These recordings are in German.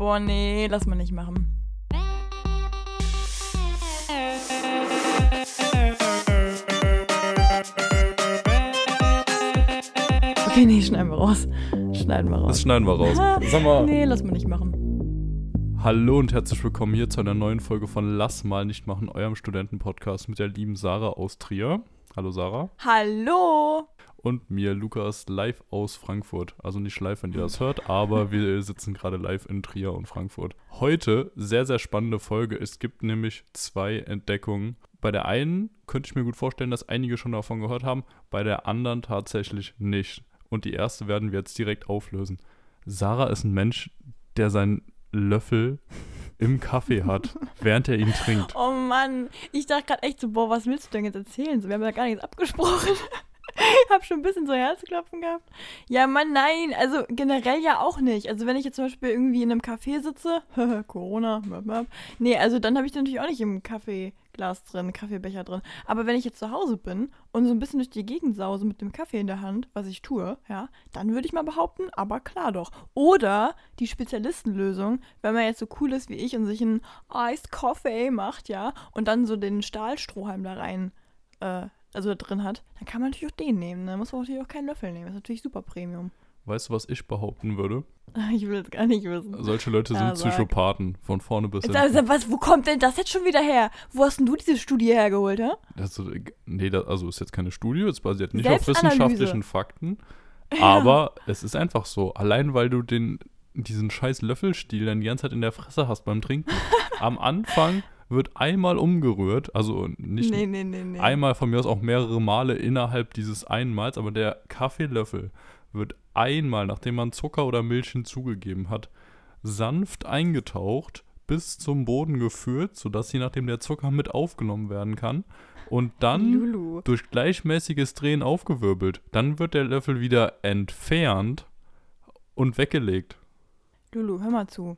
Boah, nee, lass mal nicht machen. Okay, nee, schneiden wir raus. Schneiden wir raus. Das schneiden wir raus. Sag mal. Nee, lass mal nicht machen. Hallo und herzlich willkommen hier zu einer neuen Folge von Lass mal nicht machen, eurem Studentenpodcast mit der lieben Sarah aus Trier. Hallo Sarah. Hallo! Und mir, Lukas, live aus Frankfurt. Also nicht live, wenn ihr das hört, aber wir sitzen gerade live in Trier und Frankfurt. Heute sehr, sehr spannende Folge. Es gibt nämlich zwei Entdeckungen. Bei der einen könnte ich mir gut vorstellen, dass einige schon davon gehört haben, bei der anderen tatsächlich nicht. Und die erste werden wir jetzt direkt auflösen. Sarah ist ein Mensch, der seinen Löffel im Kaffee hat, während er ihn trinkt. Oh Mann, ich dachte gerade echt so, boah, was willst du denn jetzt erzählen? So, wir haben ja gar nichts abgesprochen. hab schon ein bisschen so Herzklopfen gehabt. Ja, Mann, nein, also generell ja auch nicht. Also wenn ich jetzt zum Beispiel irgendwie in einem Café sitze, Corona, nee, also dann habe ich natürlich auch nicht im Kaffeeglas drin, Kaffeebecher drin. Aber wenn ich jetzt zu Hause bin und so ein bisschen durch die Gegend sause mit dem Kaffee in der Hand, was ich tue, ja, dann würde ich mal behaupten, aber klar doch. Oder die Spezialistenlösung, wenn man jetzt so cool ist wie ich und sich einen Iced Coffee macht, ja, und dann so den Stahlstrohhalm da rein äh, also drin hat, dann kann man natürlich auch den nehmen. Da muss man natürlich auch keinen Löffel nehmen. Das ist natürlich super Premium. Weißt du, was ich behaupten würde? Ich will es gar nicht wissen. Solche Leute sind Ja. Psychopathen, von vorne bis hinten. Also, was, wo kommt denn das jetzt schon wieder her? Wo hast denn du diese Studie hergeholt, hä? Das, nee, das, also ist jetzt keine Studie, es basiert nicht auf wissenschaftlichen Fakten, aber es ist einfach so. Allein weil du den, diesen scheiß Löffelstiel dann die ganze Zeit in der Fresse hast beim Trinken. Am Anfang wird einmal umgerührt, also nicht Nee, nee, nee, einmal von mir aus auch mehrere Male innerhalb dieses Einmals, aber der Kaffeelöffel wird einmal, nachdem man Zucker oder Milch hinzugegeben hat, sanft eingetaucht, bis zum Boden geführt, sodass je nachdem der Zucker mit aufgenommen werden kann und dann Lulu. durch gleichmäßiges Drehen aufgewirbelt. Dann wird der Löffel wieder entfernt und weggelegt. Lulu, hör mal zu.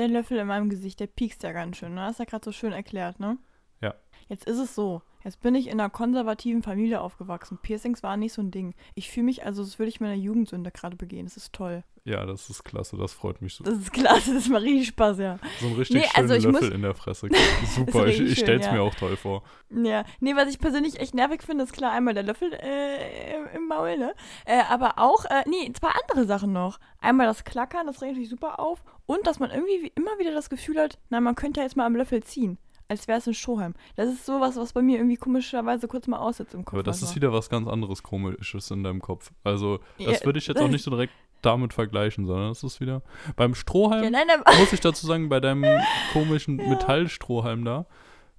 Der Löffel in meinem Gesicht, der piekst ja ganz schön. Ne? Das ist ja gerade so schön erklärt, ne? Ja. Jetzt ist es so. Jetzt bin ich in einer konservativen Familie aufgewachsen. Piercings waren nicht so ein Ding. Ich fühle mich, also als würde ich meine Jugendsünde gerade begehen. Das ist toll. Ja, das ist klasse, das freut mich so. Das ist klasse, das macht richtig Spaß, ja. So ein richtig Nee, schöner also Löffel muss- in der Fresse. Super, ich, ich schön, stell's ja. mir auch toll vor. Ja, nee, was ich persönlich echt nervig finde, ist klar einmal der Löffel äh, im- Maul, ne? Äh, aber auch, äh, nee, zwei andere Sachen noch. Einmal das Klackern, das regt natürlich super auf. Und dass man irgendwie wie- immer wieder das Gefühl hat, na, man könnte ja jetzt mal am Löffel ziehen. Als wäre es ein Strohhalm. Das ist sowas, was bei mir irgendwie komischerweise kurz mal aussetzt im Kopf. Aber das ist einfach. wieder was ganz anderes Komisches in deinem Kopf. Also, das Ja, würde ich jetzt auch nicht so direkt damit vergleichen, sondern das ist wieder. Beim Strohhalm, Ja, nein, muss ich dazu sagen, bei deinem komischen Metallstrohhalm da,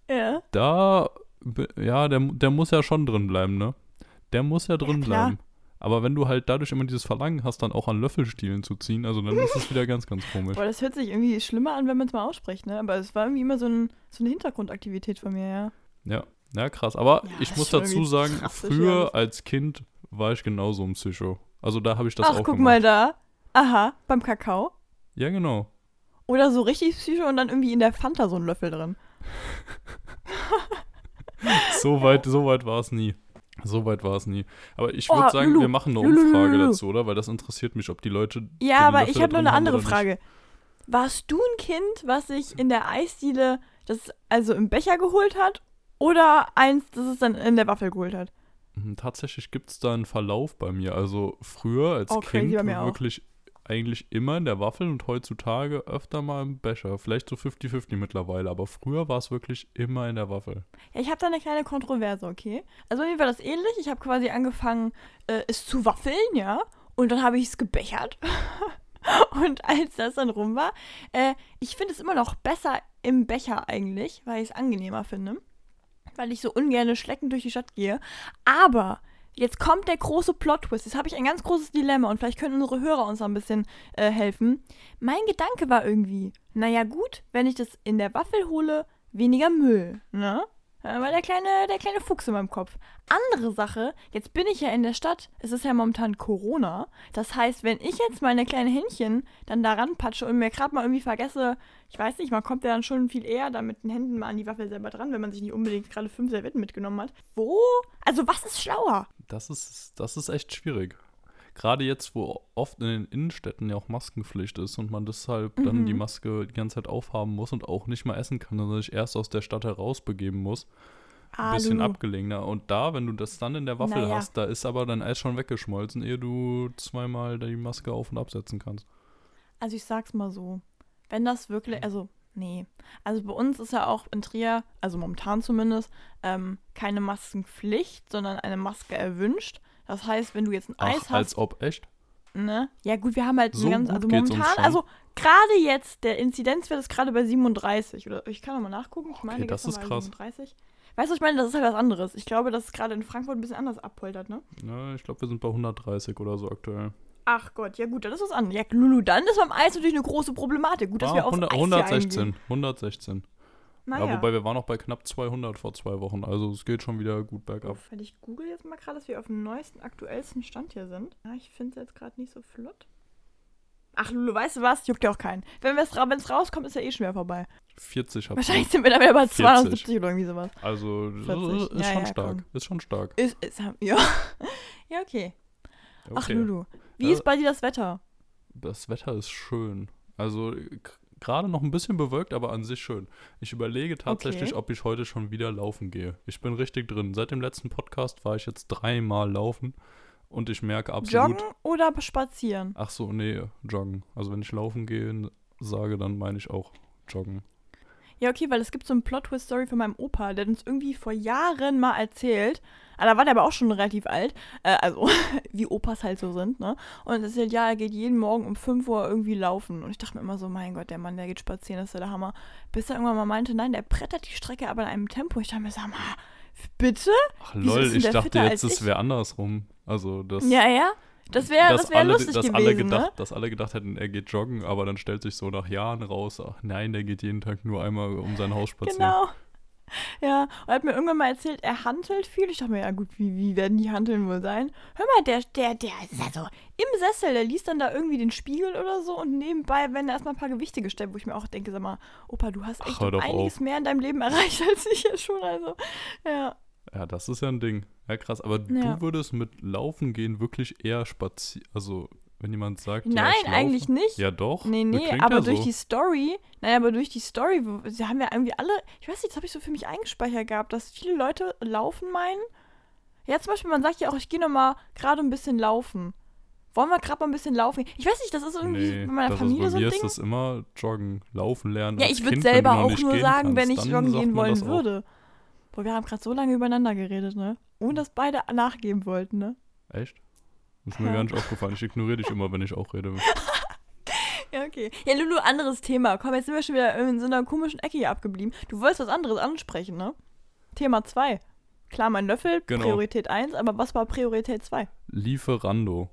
ja. da, ja, der, der muss ja schon drin bleiben, ne? Der muss ja drin bleiben. Aber wenn du halt dadurch immer dieses Verlangen hast, dann auch an Löffelstielen zu ziehen, also dann ist es wieder ganz, ganz komisch. Boah, das hört sich irgendwie schlimmer an, wenn man es mal ausspricht, ne? Aber es war irgendwie immer so, ein, so eine Hintergrundaktivität von mir, ja. Ja, ja, krass. Aber Ja, ich muss dazu sagen, früher ja. als Kind war ich genauso ein Psycho. Also da habe ich das Ach, auch guck gemacht. mal da. Aha, beim Kakao. Ja, genau. Oder so richtig psycho und dann irgendwie in der Fanta so ein Löffel drin. So weit, so weit war es nie. So weit war es nie. Aber ich Oh, würde sagen, Lulu, wir machen eine Lulu, Umfrage Lulu. dazu, oder? Weil das interessiert mich, ob die Leute. Ja, aber ich habe noch eine andere. Frage. Warst du ein Kind, was sich in der Eisdiele das also im Becher geholt hat? Oder eins, das es dann in der Waffel geholt hat? Mhm, Tatsächlich gibt es da einen Verlauf bei mir. Also früher als Oh, Kind wirklich eigentlich immer in der Waffel und heutzutage öfter mal im Becher. Vielleicht so 50-50 mittlerweile, aber früher war es wirklich immer in der Waffel. Ja, ich habe da eine kleine Kontroverse, okay? Also mir war das ähnlich. Ich habe quasi angefangen, äh, es zu waffeln, ja? Und dann habe ich es gebechert. Und als das dann rum war, äh, ich finde es immer noch besser im Becher eigentlich, weil ich es angenehmer finde. Weil ich so ungern schleckend durch die Stadt gehe. Aber jetzt kommt der große Plot-Twist. Jetzt habe ich ein ganz großes Dilemma und vielleicht können unsere Hörer uns ein bisschen äh, helfen. Mein Gedanke war irgendwie, naja gut, wenn ich das in der Waffel hole, weniger Müll, ne? Weil der kleine, der kleine Fuchs in meinem Kopf. Andere Sache, jetzt bin ich ja in der Stadt. Es ist ja momentan Corona. Das heißt, wenn ich jetzt meine kleine Händchen dann da ranpatsche und mir gerade mal irgendwie vergesse, ich weiß nicht, man kommt ja dann schon viel eher da mit den Händen mal an die Waffel selber dran, wenn man sich nicht unbedingt gerade fünf Servietten mitgenommen hat. Wo? Also was ist schlauer? Das ist, das ist echt schwierig. gerade jetzt, wo oft in den Innenstädten ja auch Maskenpflicht ist und man deshalb dann Mhm. die Maske die ganze Zeit aufhaben muss und auch nicht mal essen kann, sondern sich erst aus der Stadt herausbegeben muss, ein bisschen Alu. abgelegener. Und da, wenn du das dann in der Waffel Naja. hast, da ist aber dein Eis schon weggeschmolzen, ehe du zweimal die Maske auf- und absetzen kannst. Also ich sag's mal so, wenn das wirklich, also nee, also bei uns ist ja auch in Trier, also momentan zumindest, ähm, keine Maskenpflicht, sondern eine Maske erwünscht. Das heißt, wenn du jetzt ein Ach, Eis als hast, ob, echt? ne? Ja gut, wir haben halt So ganz, also momentan, also gerade jetzt, der Inzidenzwert ist gerade bei 37 oder ich kann noch mal nachgucken, ich meine, Okay, das ist krass. 37. Weißt du, was ich meine, das ist halt was anderes. Ich glaube, dass es gerade in Frankfurt ein bisschen anders abpoltert, ne? Ja, ich glaube, wir sind bei 130 oder so aktuell. Ach Gott, ja gut, dann ist was anderes. Ja, Lulu, dann ist beim Eis natürlich eine große Problematik. Gut, dass Ah, wir aufs 100, Eis hier 116, eingehen. 116. Naja. Ja, wobei wir waren noch bei knapp 200 vor zwei Wochen, also es geht schon wieder gut bergab. Weil ich google jetzt mal gerade, dass wir auf dem neuesten, aktuellsten Stand hier sind. Ja, ich finde es jetzt gerade nicht so flott. Ach, Lulu, weißt du was? Juckt ja auch keinen. Wenn es rauskommt, ist ja eh schon wieder vorbei. 40 hat Wahrscheinlich sind wir dann wieder bei 40. 270 oder irgendwie sowas. Also das 40. ist Ja, schon ja, stark. Ist schon stark. Ist, ist, ja. ja, okay. Ach, Okay. Lulu. Wie Ja. ist bei dir das Wetter? Das Wetter ist schön. Also k- gerade noch ein bisschen bewölkt, aber an sich schön. Ich überlege tatsächlich, Okay. ob ich heute schon wieder laufen gehe. Ich bin richtig drin. Seit dem letzten Podcast war ich jetzt dreimal laufen und ich merke absolut. Joggen oder spazieren? Ach so, nee, joggen. Also wenn ich laufen gehe, sage, dann meine ich auch joggen. Ja, okay, weil es gibt so eine Plot-Twist-Story von meinem Opa, der hat uns irgendwie vor Jahren mal erzählt. Ah, da war der aber auch schon relativ alt. Äh, also, wie Opas halt so sind, ne? Und er erzählt, ja, er geht jeden Morgen um 5 Uhr irgendwie laufen. Und ich dachte mir immer so, mein Gott, der Mann, der geht spazieren, das ist ja der Hammer. Bis er irgendwann mal meinte, nein, der brettert die Strecke aber in einem Tempo. Ich dachte mir, sag mal, bitte? Ach Wieso lol, ich dachte jetzt, es wäre andersrum. Also das. Ja, ja. Das wäre das wär alle, lustig dass gewesen, alle gedacht, ne? Dass alle gedacht hätten, er geht joggen, aber dann stellt sich so nach Jahren raus, ach nein, der geht jeden Tag nur einmal um sein Haus spazieren. Genau. Ja, und er hat mir irgendwann mal erzählt, er handelt viel. Ich dachte mir, ja gut, wie, wie werden die Handeln wohl sein? Hör mal, der, der, der ist also im Sessel, der liest dann da irgendwie den Spiegel oder so und nebenbei werden da erstmal ein paar Gewichte gestellt, wo ich mir auch denke, sag mal, Opa, du hast Ach, echt doch einiges auf. mehr in deinem Leben erreicht als ich ja schon. Also, ja. Ja, das ist ja ein Ding. Ja, krass. Aber Ja. du würdest mit Laufen gehen wirklich eher spazieren. Also, wenn jemand sagt, ja, Nein, laufe. eigentlich nicht. Ja, doch. Nee, nee, aber ja durch so. die Story, nein, aber durch die Story, sie haben ja irgendwie alle, ich weiß nicht, das habe ich so für mich eingespeichert gehabt, dass viele Leute laufen meinen. Ja, zum Beispiel, man sagt ja auch, ich gehe nochmal gerade ein bisschen laufen. Wollen wir gerade mal ein bisschen laufen? Ich weiß nicht, das ist irgendwie Nee, bei meiner das Familie ist, so bei ein mir Ding. ist das immer joggen, laufen lernen. Ja, ich würde selber auch nur sagen, wenn ich kannst, joggen gehen wollen das auch. Boah, wir haben gerade so lange übereinander geredet, ne? Ohne dass beide nachgeben wollten, ne? Echt? Ist mir Ja. gar nicht aufgefallen. Ich ignoriere dich immer, wenn ich auch rede. Ja, okay. Ja, Lulu, anderes Thema. Komm, jetzt sind wir schon wieder in so einer komischen Ecke hier abgeblieben. Du wolltest was anderes ansprechen, ne? Thema 2. Klar, mein Löffel, Genau. Priorität 1, aber was war Priorität 2? Lieferando.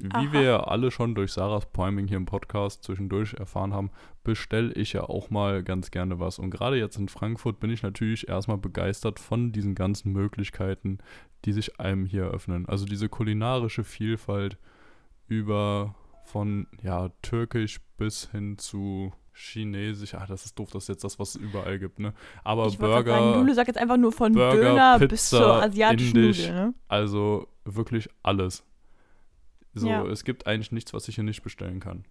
Wie Aha. wir ja alle schon durch Sarahs Priming hier im Podcast zwischendurch erfahren haben, bestelle ich ja auch mal ganz gerne was. Und gerade jetzt in Frankfurt bin ich natürlich erstmal begeistert von diesen ganzen Möglichkeiten, die sich einem hier eröffnen. Also diese kulinarische Vielfalt über von ja türkisch bis hin zu chinesisch. Ah, das ist doof, das ist jetzt das, was es überall gibt, ne? Aber ich Burger, sagen, Lulu sagt jetzt einfach nur von Burger, Döner bis Pizza, zur asiatischen Indisch. Nudel, ne? also wirklich alles. So, Ja. es gibt eigentlich nichts, was ich hier nicht bestellen kann.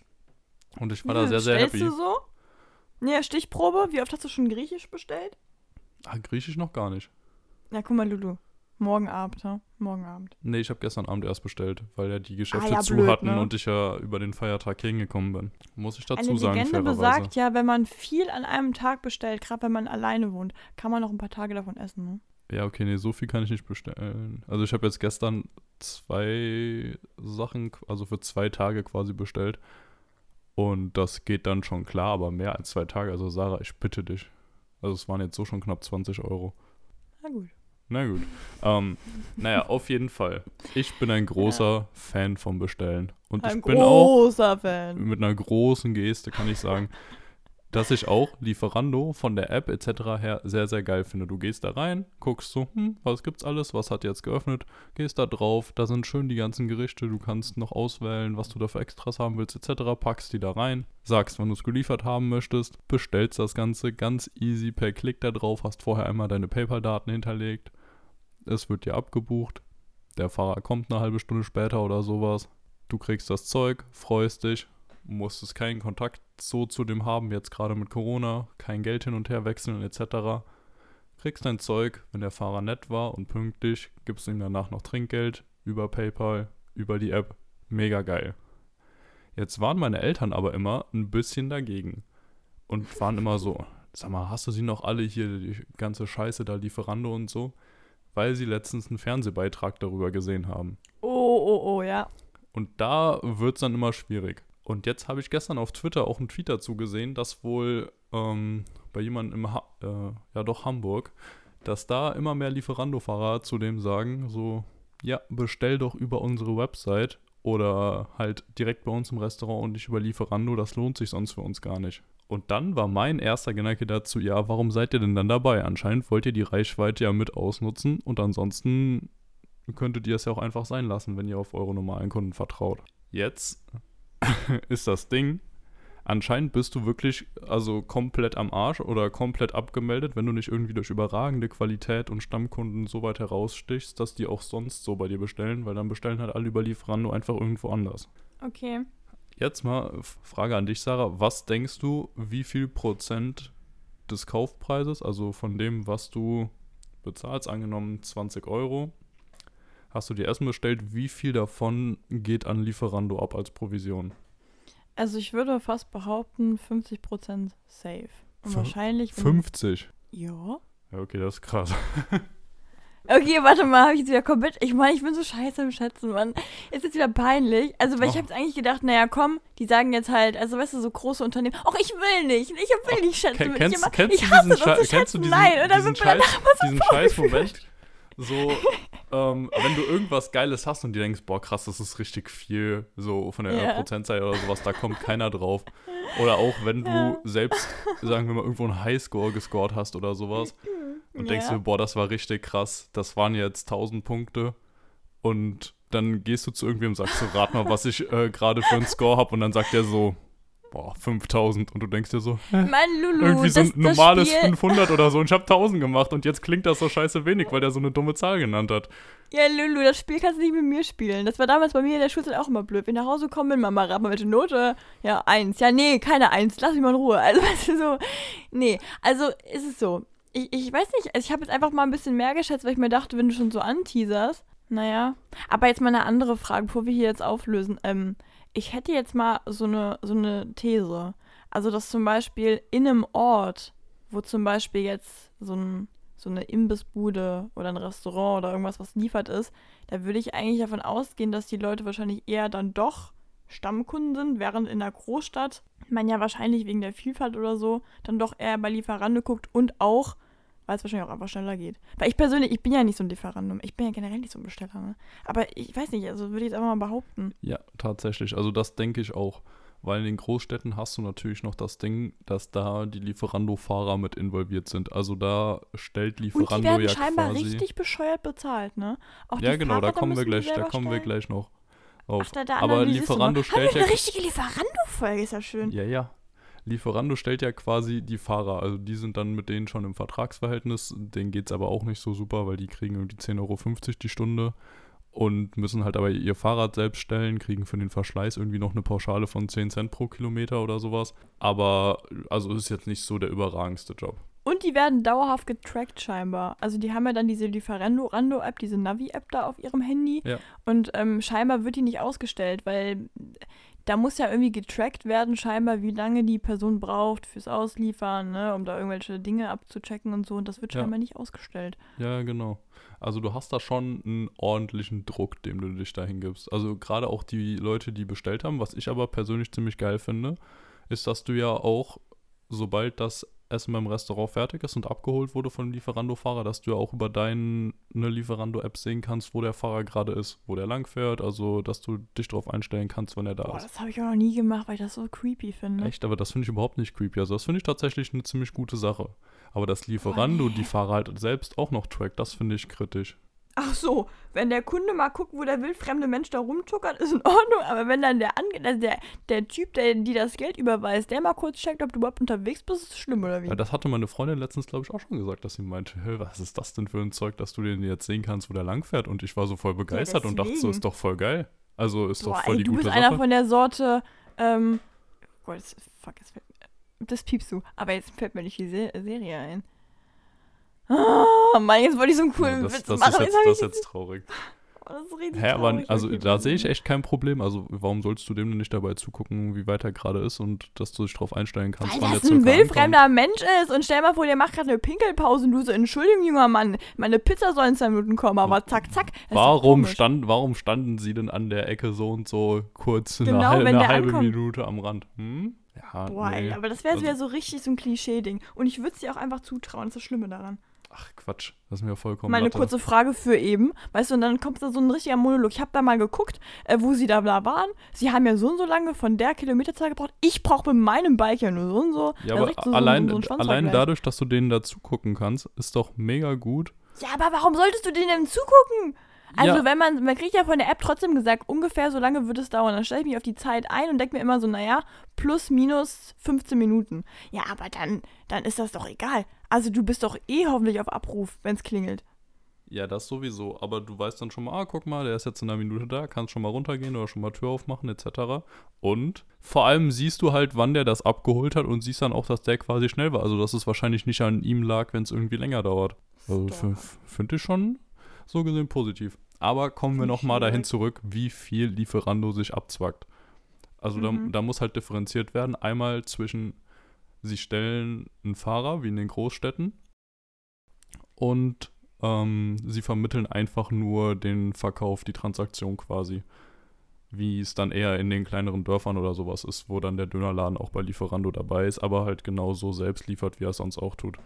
Und ich war da sehr, sehr bestellst happy. du so? Ja, Stichprobe. Wie oft hast du schon Griechisch bestellt? Ah, Griechisch noch gar nicht. Ja, guck mal, Lulu. Morgen Abend, ne? Morgen Abend. Nee, ich habe gestern Abend erst bestellt, weil ja die Geschäfte Ah, ja, zu blöd, hatten ne? und ich ja über den Feiertag hingekommen bin. Muss ich dazu Eine sagen, Legende besagt ja, wenn man viel an einem Tag bestellt, gerade wenn man alleine wohnt, kann man noch ein paar Tage davon essen, ne? Ja, okay, nee, so viel kann ich nicht bestellen. Also ich habe jetzt gestern zwei Sachen, also für zwei Tage quasi bestellt. Und das geht dann schon klar, aber mehr als zwei Tage. Also Sarah, ich bitte dich. Also es waren jetzt so schon knapp 20 Euro. Na gut. Na gut. Ähm, naja, auf jeden Fall. Ich bin ein großer Fan vom Bestellen. Und Ein ich bin auch großer Fan. mit einer großen Geste, kann ich sagen, dass ich auch Lieferando von der App etc. her sehr, sehr geil finde. Du gehst da rein, guckst so, hm, was gibt's alles, was hat jetzt geöffnet, gehst da drauf, da sind schön die ganzen Gerichte, du kannst noch auswählen, was du da für Extras haben willst etc., packst die da rein, sagst, wann du es geliefert haben möchtest, bestellst das Ganze ganz easy per Klick da drauf, hast vorher einmal deine PayPal-Daten hinterlegt, es wird dir abgebucht, der Fahrer kommt eine halbe Stunde später oder sowas, du kriegst das Zeug, freust dich, musstest keinen Kontakt so zu dem haben, jetzt gerade mit Corona, kein Geld hin und her wechseln etc. Kriegst dein Zeug, wenn der Fahrer nett war und pünktlich, gibst ihm danach noch Trinkgeld über PayPal, über die App. Mega geil. Jetzt waren meine Eltern aber immer ein bisschen dagegen und waren immer so, sag mal, hast du sie noch alle hier, die ganze Scheiße da, Lieferando und so? Weil sie letztens einen Fernsehbeitrag darüber gesehen haben. Oh, oh, oh, ja. Und da wird es dann immer schwierig. Und jetzt habe ich gestern auf Twitter auch einen Tweet dazu gesehen, dass wohl ähm, bei jemandem im ha äh, ja doch Hamburg, dass da immer mehr Lieferando-Fahrer zu dem sagen, so, ja, bestell doch über unsere Website oder halt direkt bei uns im Restaurant und nicht über Lieferando, das lohnt sich sonst für uns gar nicht. Und dann war mein erster Gedanke dazu, ja, warum seid ihr denn dann dabei? Anscheinend wollt ihr die Reichweite ja mit ausnutzen und ansonsten könntet ihr es ja auch einfach sein lassen, wenn ihr auf eure normalen Kunden vertraut. Jetzt ist das Ding, anscheinend bist du wirklich also komplett am Arsch oder komplett abgemeldet, wenn du nicht irgendwie durch überragende Qualität und Stammkunden so weit herausstichst, dass die auch sonst so bei dir bestellen, weil dann bestellen halt alle über Lieferando einfach irgendwo anders. Okay. Jetzt mal Frage an dich, Sarah. Was denkst du, wie viel Prozent des Kaufpreises, also von dem, was du bezahlst, angenommen 20 Euro, hast du dir Essen bestellt, wie viel davon geht an Lieferando ab als Provision? Also ich würde fast behaupten, 50% safe. Und wahrscheinlich. wenn- 50. Ja. Ja, okay, das ist krass. Okay, warte mal, habe ich jetzt wieder komplett. Ich meine, ich bin so scheiße im Schätzen, Mann. Ist jetzt wieder peinlich. Also, weil ich Oh. habe jetzt eigentlich gedacht, naja, komm, die sagen jetzt halt, also weißt du, so große Unternehmen, ach, ich will nicht, ich will nicht schätzen. Ich, kennst, immer, kennst, ich du hasse diesen, das zu schätzen. diesen, Nein, und dann diesen wird Scheiß, danach diesen Scheiß-Moment? So, ähm, wenn du irgendwas Geiles hast und dir denkst, boah, krass, das ist richtig viel, so von der Ja. Prozentzahl oder sowas, da kommt keiner drauf. Oder auch wenn du Ja. selbst, sagen wir mal, irgendwo einen Highscore gescored hast oder sowas und denkst Ja. dir, boah, das war richtig krass, das waren jetzt 1000 Punkte und dann gehst du zu irgendwem und sagst so, rat mal, was ich äh, gerade für einen Score habe und dann sagt der so, boah, 5000 und du denkst dir so, Mann, Lulu, irgendwie so das, ein normales das Spiel, 500 oder so und ich habe 1000 gemacht und jetzt klingt das so scheiße wenig, weil der so eine dumme Zahl genannt hat. Ja, Lulu, das Spiel kannst du nicht mit mir spielen. Das war damals bei mir in der Schulzeit auch immer blöd. Wenn ich nach Hause komme, bin, Mama, rat mal welche Note. Ja, eins. Ja, nee, keine eins. Lass mich mal in Ruhe. Also, weißt du, so. Nee, also ist es so. Ich, ich weiß nicht, also ich habe jetzt einfach mal ein bisschen mehr geschätzt, weil ich mir dachte, wenn du schon so anteaserst. Naja. Aber jetzt mal eine andere Frage, bevor wir hier jetzt auflösen. Ähm, ich hätte jetzt mal so eine, so eine These. Also, dass zum Beispiel in einem Ort, wo zum Beispiel jetzt so, ein, so eine Imbissbude oder ein Restaurant oder irgendwas, was liefert ist, da würde ich eigentlich davon ausgehen, dass die Leute wahrscheinlich eher dann doch Stammkunden sind, während in der Großstadt man ja wahrscheinlich wegen der Vielfalt oder so dann doch eher bei Lieferando guckt und auch, weil es wahrscheinlich auch einfach schneller geht. Weil ich persönlich, ich bin ja nicht so ein Lieferando, ich bin ja generell nicht so ein Besteller, ne? Aber ich weiß nicht, also würde ich jetzt einfach mal behaupten. Ja, tatsächlich. Also das denke ich auch. Weil in den Großstädten hast du natürlich noch das Ding, dass da die Lieferando-Fahrer mit involviert sind. Also da stellt Und Lieferando die werden ja scheinbar quasi. richtig bescheuert bezahlt, ne? Auch ja, die genau, da Fahrräder kommen wir gleich, da kommen wir stellen. gleich noch auf. Ach, da, da Aber Lieferando stellt wir ja eine richtige Lieferando-Folge, ist ja schön. Ja, ja. Lieferando stellt ja quasi die Fahrer, also die sind dann mit denen schon im Vertragsverhältnis, denen geht es aber auch nicht so super, weil die kriegen irgendwie 10,50 Euro die Stunde und müssen halt aber ihr Fahrrad selbst stellen, kriegen für den Verschleiß irgendwie noch eine Pauschale von 10 Cent pro Kilometer oder sowas. Aber also ist jetzt nicht so der überragendste Job. Und die werden dauerhaft getrackt scheinbar. Also die haben ja dann diese Lieferando-App, diese Navi-App da auf ihrem Handy. Ja. Und ähm, scheinbar wird die nicht ausgestellt, weil da muss ja irgendwie getrackt werden, scheinbar, wie lange die Person braucht fürs Ausliefern, ne, um da irgendwelche Dinge abzuchecken und so. Und das wird Ja. scheinbar nicht ausgestellt. Ja, genau. Also du hast da schon einen ordentlichen Druck, dem du dich dahin gibst. Also gerade auch die Leute, die bestellt haben, was ich aber persönlich ziemlich geil finde, ist, dass du ja auch, sobald das Essen beim Restaurant fertig ist und abgeholt wurde von dem Lieferando-Fahrer, dass du ja auch über deine Lieferando-App sehen kannst, wo der Fahrer gerade ist, wo der langfährt, also dass du dich darauf einstellen kannst, wenn er da Boah, ist. das habe ich auch noch nie gemacht, weil ich das so creepy finde. Echt, aber das finde ich überhaupt nicht creepy. Also das finde ich tatsächlich eine ziemlich gute Sache. Aber dass Lieferando nee. die Fahrer halt selbst auch noch trackt, das finde ich kritisch. Ach so, wenn der Kunde mal guckt, wo der wildfremde Mensch da rumtuckert, ist in Ordnung. Aber wenn dann der, Ange also der, der Typ, der die das Geld überweist, der mal kurz checkt, ob du überhaupt unterwegs bist, ist das schlimm oder wie? Ja, das hatte meine Freundin letztens, glaube ich, auch schon gesagt, dass sie meinte, "Hä, was ist das denn für ein Zeug, dass du den jetzt sehen kannst, wo der langfährt? Und ich war so voll begeistert und dachte so, ist doch voll geil. Also ist Boah, doch voll ey, die du gute bist Sache. einer von der Sorte, ähm, Gott, das, fuck, das, fällt, das piepst du. Aber jetzt fällt mir nicht die Se Serie ein. Ah, Mann, jetzt wollte ich so einen coolen ja, das, Witz das, machen. ist jetzt, das ist jetzt traurig. Oh, das ist richtig Hä, aber traurig. also da sehe ich echt kein Problem. Also warum sollst du dem denn nicht dabei zugucken, wie weit er gerade ist und dass du dich drauf einstellen kannst, Weil wann das der ein circa ankommt? Mensch ist und stell mal vor, der macht gerade eine Pinkelpause und du so, Entschuldigung, junger Mann, meine Pizza soll in zwei Minuten kommen, aber zack, zack. Warum, stand, warum standen sie denn an der Ecke so und so kurz eine, Genau, eine der halbe ankommt. Minute am Rand? Hm? Ja, Boah, nee. aber das wäre Also- so richtig so ein Klischee-Ding. Und ich würde es dir auch einfach zutrauen, das ist das Schlimme daran. Ach Quatsch, das ist mir vollkommen Meine kurze Frage für eben, weißt du, und dann kommt da so ein richtiger Monolog. Ich habe da mal geguckt, äh, wo sie da, da waren. Sie haben ja so und so lange von der Kilometerzahl gebraucht. Ich brauche mit meinem Bike ja nur so und so. Ja, Da aber so, allein, so, allein dadurch, dass du denen dazu gucken kannst, ist doch mega gut. Ja, aber warum solltest du denen denn zugucken? Also, Ja. wenn man, man kriegt ja von der App trotzdem gesagt, ungefähr so lange wird es dauern. Dann stelle ich mich auf die Zeit ein und denke mir immer so, naja, plus minus 15 Minuten. Ja, aber dann, dann ist das doch egal. Also, du bist doch eh hoffentlich auf Abruf, wenn es klingelt. Ja, das sowieso. Aber du weißt dann schon mal, ah, guck mal, der ist jetzt in einer Minute da, kannst schon mal runtergehen oder schon mal Tür aufmachen, etc. Und vor allem siehst du halt, wann der das abgeholt hat und siehst dann auch, dass der quasi schnell war. Also, dass es wahrscheinlich nicht an ihm lag, wenn es irgendwie länger dauert. Also, finde ich schon so gesehen positiv. Aber kommen wir nochmal dahin zurück, wie viel Lieferando sich abzwackt. Also, Mhm. da, da muss halt differenziert werden. Einmal zwischen, sie stellen einen Fahrer, wie in den Großstädten, und ähm, sie vermitteln einfach nur den Verkauf, die Transaktion quasi. Wie es dann eher in den kleineren Dörfern oder sowas ist, wo dann der Dönerladen auch bei Lieferando dabei ist, aber halt genauso selbst liefert, wie er es sonst auch tut.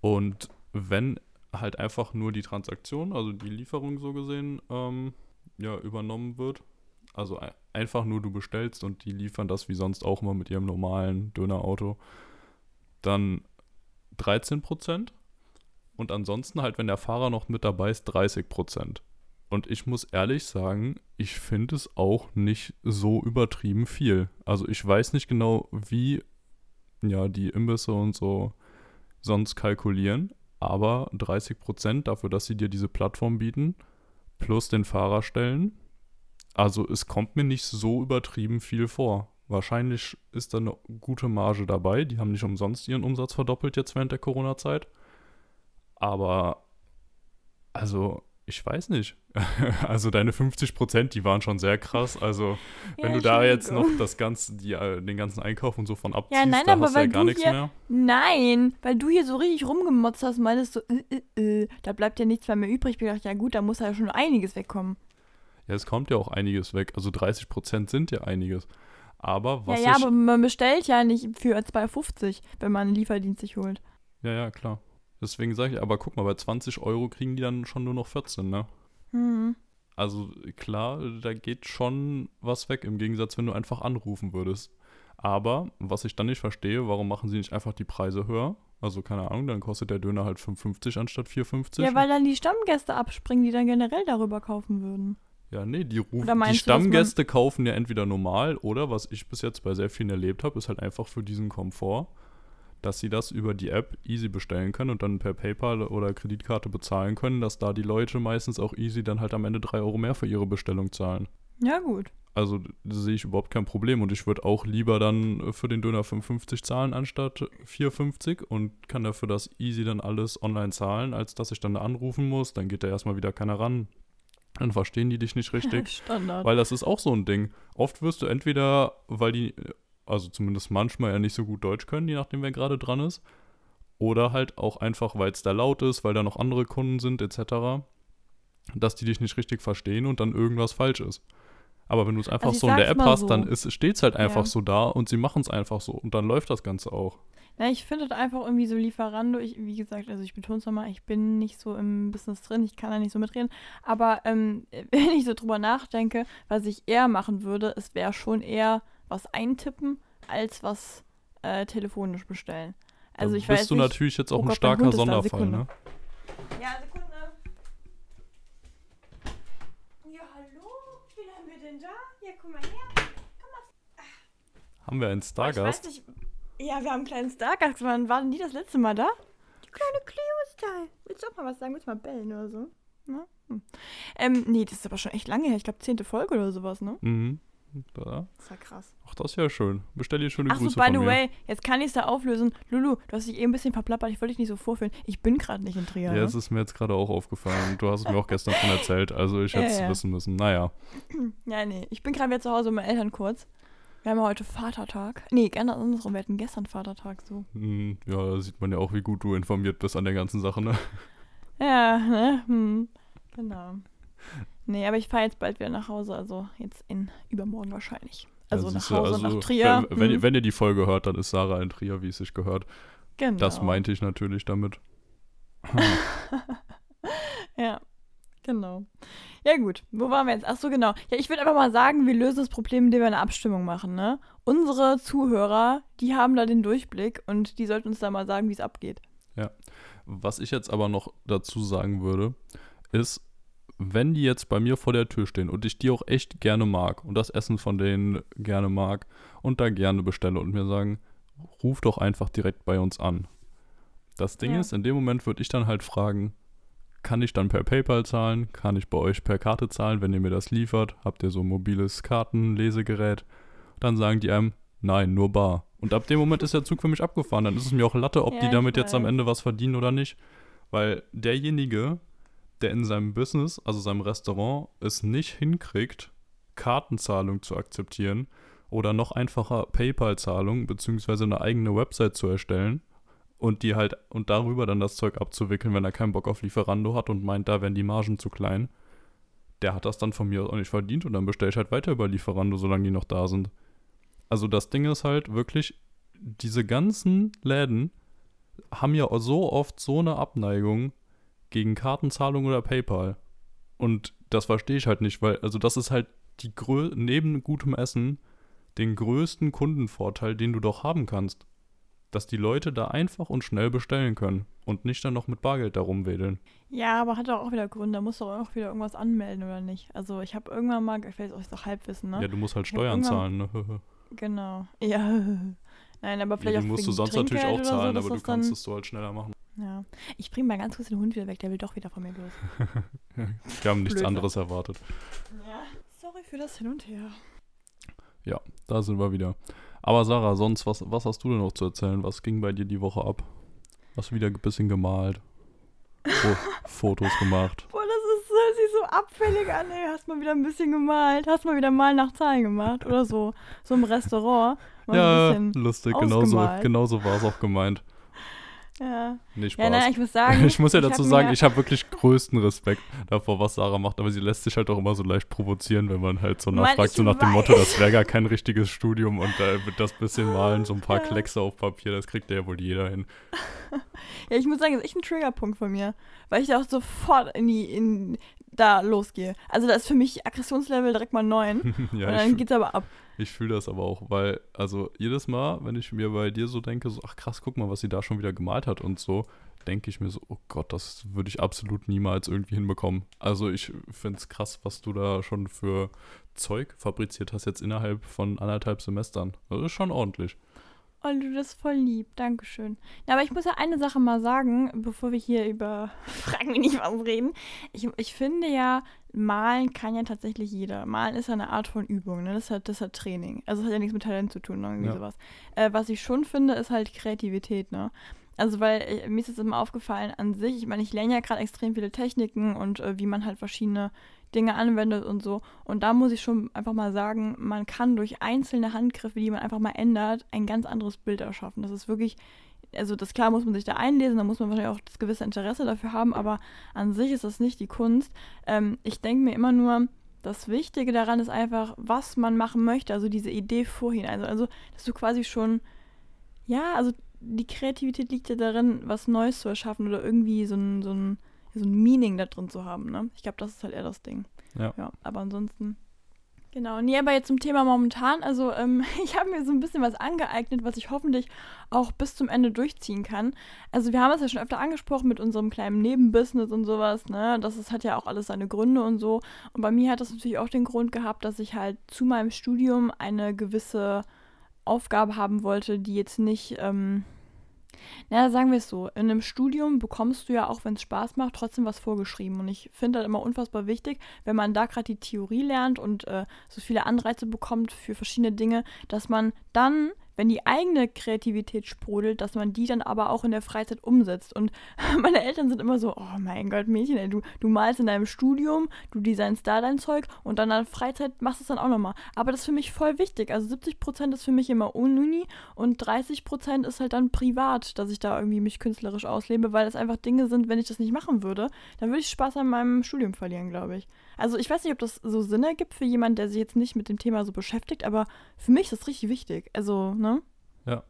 Und wenn halt einfach nur die Transaktion, also die Lieferung so gesehen, ähm, ja, übernommen wird, also einfach nur du bestellst und die liefern das wie sonst auch immer mit ihrem normalen Dönerauto, dann 13%. Und ansonsten halt, wenn der Fahrer noch mit dabei ist, 30%. Und ich muss ehrlich sagen, ich finde es auch nicht so übertrieben viel. Also ich weiß nicht genau, wie ja die Imbisse und so sonst kalkulieren, aber 30% dafür, dass sie dir diese Plattform bieten, plus den Fahrer stellen. Also es kommt mir nicht so übertrieben viel vor. Wahrscheinlich ist da eine gute Marge dabei. Die haben nicht umsonst ihren Umsatz verdoppelt jetzt während der Corona-Zeit. Aber, also, ich weiß nicht. also deine 50%, die waren schon sehr krass. Also, wenn Ja, du da jetzt noch das ganze, die, äh, den ganzen Einkauf und so von abziehst, nein, da aber hast du ja gar du nichts hier- mehr. Nein, weil du hier so richtig rumgemotzt hast, meintest du, äh, äh, äh, da bleibt ja nichts mehr, mehr übrig. Ich hab gedacht, ja gut, da muss ja schon einiges wegkommen. Ja, es kommt ja auch einiges weg. Also 30% sind ja einiges. Aber was ja, ja, aber man bestellt ja nicht für 2,50, wenn man einen Lieferdienst sich holt. ja, ja, klar. Deswegen sage ich, aber guck mal, bei 20 Euro kriegen die dann schon nur noch 14, ne? Hm. Also klar, da geht schon was weg, im Gegensatz, wenn du einfach anrufen würdest. Aber was ich dann nicht verstehe, warum machen sie nicht einfach die Preise höher? Also keine Ahnung, dann kostet der Döner halt 5,50 anstatt 4,50. Ja, weil dann die Stammgäste abspringen, die dann generell darüber kaufen würden. Ja, nee, die, rufen, Oder die meinst du, Stammgäste kaufen ja entweder normal oder, was ich bis jetzt bei sehr vielen erlebt habe, ist halt einfach für diesen Komfort, dass sie das über die App easy bestellen können und dann per PayPal oder Kreditkarte bezahlen können, dass da die Leute meistens auch easy dann halt am Ende 3 Euro mehr für ihre Bestellung zahlen. Ja, gut. Also sehe ich überhaupt kein Problem und ich würde auch lieber dann für den Döner 5,50 zahlen anstatt 4,50 und kann dafür das easy dann alles online zahlen, als dass ich dann anrufen muss, dann geht da erstmal wieder keiner ran. Dann verstehen die dich nicht richtig. Standard. Weil das ist auch so ein Ding. Oft wirst du entweder, weil die, also zumindest manchmal ja nicht so gut Deutsch können, je nachdem wer gerade dran ist, oder halt auch einfach, weil es da laut ist, weil da noch andere Kunden sind, etc., dass die dich nicht richtig verstehen und dann irgendwas falsch ist. Aber wenn du es einfach Also so in der App hast, so. dann steht es halt einfach Ja. so da und sie machen es einfach so und dann läuft das Ganze auch. Ja, ich finde das einfach irgendwie so Lieferando. Ich, wie gesagt, also ich betone es nochmal, ich bin nicht so im Business drin, ich kann da nicht so mitreden. Aber ähm, wenn ich so drüber nachdenke, was ich eher machen würde, es wäre schon eher was eintippen, als was äh, telefonisch bestellen. Also da ich bist weiß du nicht. natürlich jetzt auch Oh ein Gott, starker Sonderfall, ne? Ja, Sekunde. Ja, hallo? Da? Ja, guck mal her. Haben wir einen Oh, Stargast? nicht. Ja, wir haben einen kleinen Stargast. Wann waren die das letzte Mal da? Die kleine Cleo ist da. Willst du auch mal was sagen? Willst du mal bellen oder so? Ne? Hm. Ähm, nee, das ist aber schon echt lange her. Ich glaube, zehnte Folge oder sowas, ne? Mhm. Da. Das war krass. Ach, das ist ja schön. Bestell dir schöne Ach so, Grüße by von the mir. way, jetzt kann ich es da auflösen. Lulu, du hast dich eben ein bisschen verplappert. Ich wollte dich nicht so vorführen. Ich bin gerade nicht in Trier. Ja, ne? es ist mir jetzt gerade auch aufgefallen. Du hast es mir auch gestern schon erzählt, also ich Ja, hätte es ja. wissen müssen. Naja. Ja, nee. Ich bin gerade wieder zu Hause mit meinen Eltern kurz. Wir haben ja heute Vatertag. Nee, gerne andersrum. Wir hatten gestern Vatertag so. Hm, Ja, da sieht man ja auch, wie gut du informiert bist an der ganzen Sache, ne? Ja, ne? Hm. Genau. Nee, aber ich fahre jetzt bald wieder nach Hause. Also jetzt in übermorgen wahrscheinlich. Also Ja, nach Hause, also, nach Trier. Wenn, wenn, ihr- Hm. wenn ihr die Folge hört, dann ist Sarah in Trier, wie es sich gehört. genau. Das meinte ich natürlich damit. Ja, genau. Ja, gut. Wo waren wir jetzt? Ach so, genau. Ja, ich würde einfach mal sagen, wir lösen das Problem, indem wir eine Abstimmung machen, ne? Unsere Zuhörer, die haben da den Durchblick und die sollten uns da mal sagen, wie es abgeht. Was ich jetzt aber noch dazu sagen würde, ist, wenn die jetzt bei mir vor der Tür stehen und ich die auch echt gerne mag und das Essen von denen gerne mag und da gerne bestelle und mir sagen, ruf doch einfach direkt bei uns an. Das Ding Ja. ist, in dem Moment würde ich dann halt fragen, kann ich dann per PayPal zahlen? Kann ich bei euch per Karte zahlen, wenn ihr mir das liefert? Habt ihr so ein mobiles Kartenlesegerät? Dann sagen die einem, nein, nur bar. Und ab dem Moment ist der Zug für mich abgefahren. Dann ist es mir auch Latte, ob Ja, die damit jetzt am. Ende was verdienen oder nicht. Weil derjenige, der in seinem Business, also seinem Restaurant, es nicht hinkriegt, Kartenzahlung zu akzeptieren oder noch einfacher PayPal-Zahlung beziehungsweise eine eigene Website zu erstellen und die halt und darüber dann das Zeug abzuwickeln, wenn er keinen Bock auf Lieferando hat und meint, da wären die Margen zu klein, der hat das dann von mir auch nicht verdient und dann bestelle ich halt weiter über Lieferando, solange die noch da sind. Also das Ding ist halt wirklich, diese ganzen Läden haben ja so oft so eine Abneigung gegen Kartenzahlung oder PayPal. Und das verstehe ich halt nicht, weil, also das ist halt die grö neben gutem Essen den größten Kundenvorteil, den du doch haben kannst. Dass die Leute da einfach und schnell bestellen können und nicht dann noch mit Bargeld da rumwedeln. Ja, aber hat doch auch wieder Gründe. Da musst du auch wieder irgendwas anmelden, oder nicht? Also ich habe irgendwann mal, ich weiß auch, ist doch Halbwissen, ne? Ja, du musst halt Ich Steuern zahlen, ne? Genau. Ja. Nein, aber Ja, vielleicht die auch musst du sonst natürlich Trinkgeld auch oder zahlen, so, aber du kannst es so halt schneller machen. Ja. Ich bringe mal ganz kurz den Hund wieder weg, der will doch wieder von mir los. Wir haben nichts Blöd, ne? anderes erwartet. Ja. Sorry für das Hin und Her. Da sind wir wieder. Aber Sarah, sonst, was, was hast du denn noch zu erzählen? Was ging bei dir die Woche ab? Hast du wieder ein bisschen gemalt? Fo Fotos gemacht? Boah, das ist, hört sich so abfällig an, ey. Hast mal wieder ein bisschen gemalt. Hast mal wieder mal nach Zahlen gemacht. Oder so. So im Restaurant. Ja, lustig, genauso, genauso war es auch gemeint. Ja. Nee, Spaß. ja, nein, ich muss sagen. ich muss ja dazu sagen, ich habe wirklich größten Respekt davor, was Sarah macht, aber sie lässt sich halt auch immer so leicht provozieren, wenn man halt so nachfragt, so nach dem Motto, das wäre gar kein richtiges Studium und wird das bisschen malen, so ein paar Ja. Kleckse auf Papier, das kriegt ja wohl jeder hin. Ja, ich muss sagen, das ist echt ein Triggerpunkt von mir. Weil ich da auch sofort in die, in, da losgehe. Also da ist für mich Aggressionslevel direkt mal 9. und ja, ich, dann geht's aber ab. Ich fühle das aber auch, weil, also jedes Mal, wenn ich mir bei dir so denke, so, ach krass, guck mal, was sie da schon wieder gemalt hat und so, denke ich mir so, oh Gott, das würde ich absolut niemals irgendwie hinbekommen. Also ich finde es krass, was du da schon für Zeug fabriziert hast jetzt innerhalb von anderthalb Semestern. Das ist schon ordentlich. Oh, du das ist voll lieb. Dankeschön. Na, aber ich muss ja eine Sache mal sagen, bevor wir hier über Fragen mich nicht was reden. Ich, ich finde ja, malen kann ja tatsächlich jeder. Malen ist ja eine Art von Übung, ne? Das hat, das hat Training. Also es hat ja nichts mit Talent zu tun, irgendwie Ja. sowas. Äh, was ich schon finde, ist halt Kreativität, ne? Also, weil äh, mir ist jetzt immer aufgefallen an sich, ich meine, ich lerne ja gerade extrem viele Techniken und äh, wie man halt verschiedene Dinge anwendet und so. Und da muss ich schon einfach mal sagen, man kann durch einzelne Handgriffe, die man einfach mal ändert, ein ganz anderes Bild erschaffen. Das ist wirklich, also das klar muss man sich da einlesen, da muss man wahrscheinlich auch das gewisse Interesse dafür haben, aber an sich ist das nicht die Kunst. Ähm, ich denke mir immer nur, das Wichtige daran ist einfach, was man machen möchte, also diese Idee vorhin. Also, also dass du quasi schon, ja, also die Kreativität liegt ja darin, was Neues zu erschaffen oder irgendwie so ein, so ein, so ein Meaning da drin zu haben. Ne? Ich glaube, das ist halt eher das Ding. Ja. Ja, aber ansonsten. Genau, nee, aber jetzt zum Thema momentan. Also, ähm, ich habe mir so ein bisschen was angeeignet, was ich hoffentlich auch bis zum Ende durchziehen kann. Also, wir haben es ja schon öfter angesprochen mit unserem kleinen Nebenbusiness und sowas, ne? Das ist, hat ja auch alles seine Gründe und so. Und bei mir hat das natürlich auch den Grund gehabt, dass ich halt zu meinem Studium eine gewisse Aufgabe haben wollte, die jetzt nicht, ähm, Na, sagen wir es so. In einem Studium bekommst du ja auch, wenn es Spaß macht, trotzdem was vorgeschrieben. Und ich finde das immer unfassbar wichtig, wenn man da gerade die Theorie lernt und äh, so viele Anreize bekommt für verschiedene Dinge, dass man dann wenn die eigene Kreativität sprudelt, dass man die dann aber auch in der Freizeit umsetzt. Und meine Eltern sind immer so, oh mein Gott, Mädchen, ey, du, du malst in deinem Studium, du designst da dein Zeug und dann in der Freizeit machst du es dann auch nochmal. Aber das ist für mich voll wichtig. Also 70 Prozent ist für mich immer Uni und 30 Prozent ist halt dann privat, dass ich da irgendwie mich künstlerisch auslebe, weil das einfach Dinge sind, wenn ich das nicht machen würde, dann würde ich Spaß an meinem Studium verlieren, glaube ich. Also ich weiß nicht, ob das so Sinn ergibt für jemanden, der sich jetzt nicht mit dem Thema so beschäftigt, aber für mich ist das richtig wichtig. Also, ne? Ja.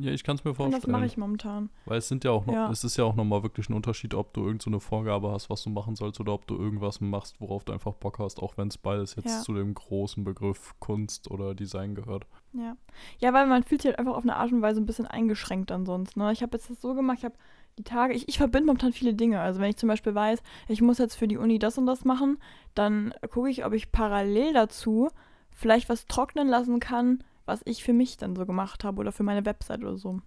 Ja, ich kann es mir vorstellen. Und das mache ich momentan. Weil es sind ja auch noch, ja. es ist ja auch nochmal wirklich ein Unterschied, ob du irgendeine so Vorgabe hast, was du machen sollst, oder ob du irgendwas machst, worauf du einfach Bock hast, auch wenn es beides jetzt ja. zu dem großen Begriff Kunst oder Design gehört. Ja. Ja, weil man fühlt sich halt einfach auf eine Art und Weise ein bisschen eingeschränkt ansonsten. Ne? Ich habe jetzt das so gemacht, ich habe die Tage, ich, ich verbinde momentan viele Dinge. Also wenn ich zum Beispiel weiß, ich muss jetzt für die Uni das und das machen, dann gucke ich, ob ich parallel dazu vielleicht was trocknen lassen kann, was ich für mich dann so gemacht habe oder für meine Website oder so.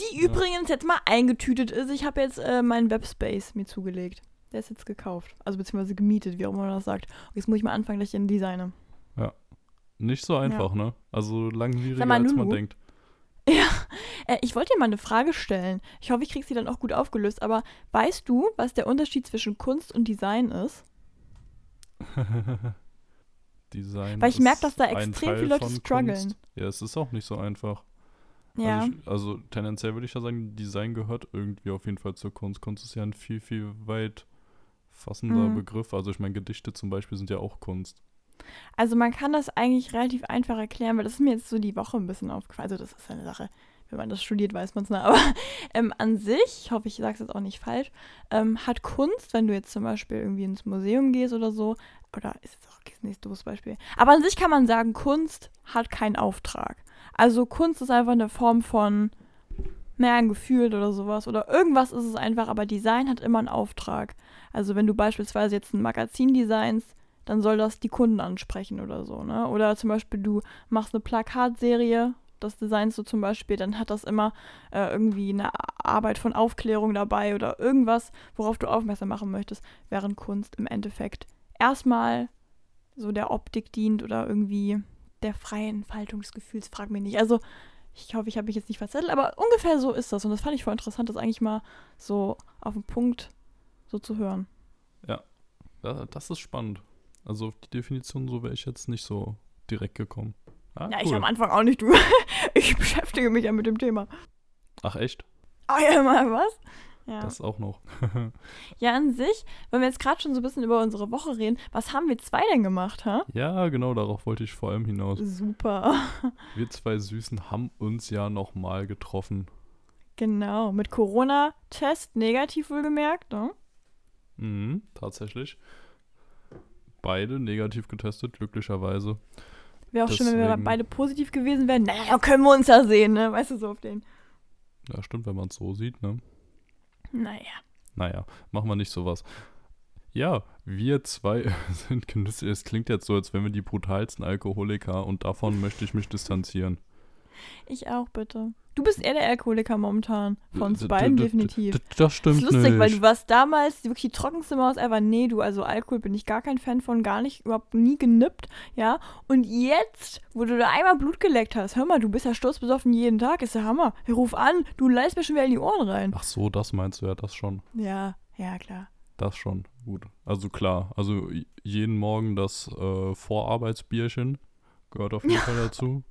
Die ja. übrigens jetzt mal eingetütet ist. Ich habe jetzt äh, meinen Webspace mir zugelegt. Der ist jetzt gekauft. Also beziehungsweise gemietet, wie auch immer man das sagt. Und jetzt muss ich mal anfangen, dass ich den designe. Ja. Nicht so einfach, ja. ne? Also langwieriger, mal, als man denkt. Ja, äh, ich wollte dir mal eine Frage stellen. Ich hoffe, ich kriege sie dann auch gut aufgelöst. Aber weißt du, was der Unterschied zwischen Kunst und Design ist? Design. Weil ich merke, dass da extrem viele Leute strugglen. Ja, es ist auch nicht so einfach. Ja. Also, ich, also tendenziell würde ich ja sagen, Design gehört irgendwie auf jeden Fall zur Kunst. Kunst ist ja ein viel, viel weit fassender mhm. Begriff. Also ich meine, Gedichte zum Beispiel sind ja auch Kunst. Also man kann das eigentlich relativ einfach erklären, weil das ist mir jetzt so die Woche ein bisschen aufgefallen. Also das ist eine Sache, wenn man das studiert, weiß man es nicht. Aber ähm, an sich, ich hoffe, ich sage es jetzt auch nicht falsch, ähm, hat Kunst, wenn du jetzt zum Beispiel irgendwie ins Museum gehst oder so, oder ist jetzt auch ein nicht doofes Beispiel, aber an sich kann man sagen, Kunst hat keinen Auftrag. Also Kunst ist einfach eine Form von, naja, ein Gefühl oder sowas. Oder irgendwas ist es einfach, aber Design hat immer einen Auftrag. Also wenn du beispielsweise jetzt ein Magazin designst, dann soll das die Kunden ansprechen oder so, ne? Oder zum Beispiel du machst eine Plakatserie, das designst du zum Beispiel, dann hat das immer äh, irgendwie eine Arbeit von Aufklärung dabei oder irgendwas, worauf du aufmerksam machen möchtest, während Kunst im Endeffekt erstmal so der Optik dient oder irgendwie der freien Entfaltung des Gefühls, frag mich nicht. Also ich hoffe, ich habe mich jetzt nicht verzettelt, aber ungefähr so ist das. Und das fand ich voll interessant, das eigentlich mal so auf den Punkt so zu hören. Ja, das ist spannend. Also auf die Definition so wäre ich jetzt nicht so direkt gekommen. Ah, ja, cool. ich am Anfang auch nicht, du. Ich beschäftige mich ja mit dem Thema. Ach, echt? Ah ja, mal was? Ja. Das auch noch. ja, an sich, wenn wir jetzt gerade schon so ein bisschen über unsere Woche reden, was haben wir zwei denn gemacht, ha? Ja, genau, darauf wollte ich vor allem hinaus. Super. Wir zwei Süßen haben uns ja nochmal getroffen. Genau, mit Corona-Test negativ wohlgemerkt, ne? Mhm, tatsächlich beide negativ getestet, glücklicherweise. Wäre auch Deswegen, schön, wenn wir beide positiv gewesen wären. Naja, können wir uns ja sehen, ne? Weißt du, so auf den. Ja, stimmt, wenn man es so sieht, ne? Naja. Naja, machen wir nicht sowas. Ja, wir zwei sind genüsslich. Es klingt jetzt so, als wären wir die brutalsten Alkoholiker und davon möchte ich mich distanzieren. Ich auch, bitte. Du bist eher der Alkoholiker momentan. Von uns beiden definitiv. Das stimmt. Das ist lustig, nicht. weil du warst damals wirklich die trockenste Maus ever. Nee, du, also Alkohol bin ich gar kein Fan von, gar nicht, überhaupt nie genippt, ja. Und jetzt, wo du da einmal Blut geleckt hast, hör mal, du bist ja sturzbesoffen jeden Tag, ist der Hammer. Ich ruf an, du leist mir schon wieder in die Ohren rein. Ach so, das meinst du ja, das schon. Ja, ja, klar. Das schon, gut. Also klar, also jeden Morgen das äh, Vorarbeitsbierchen gehört auf jeden Fall dazu.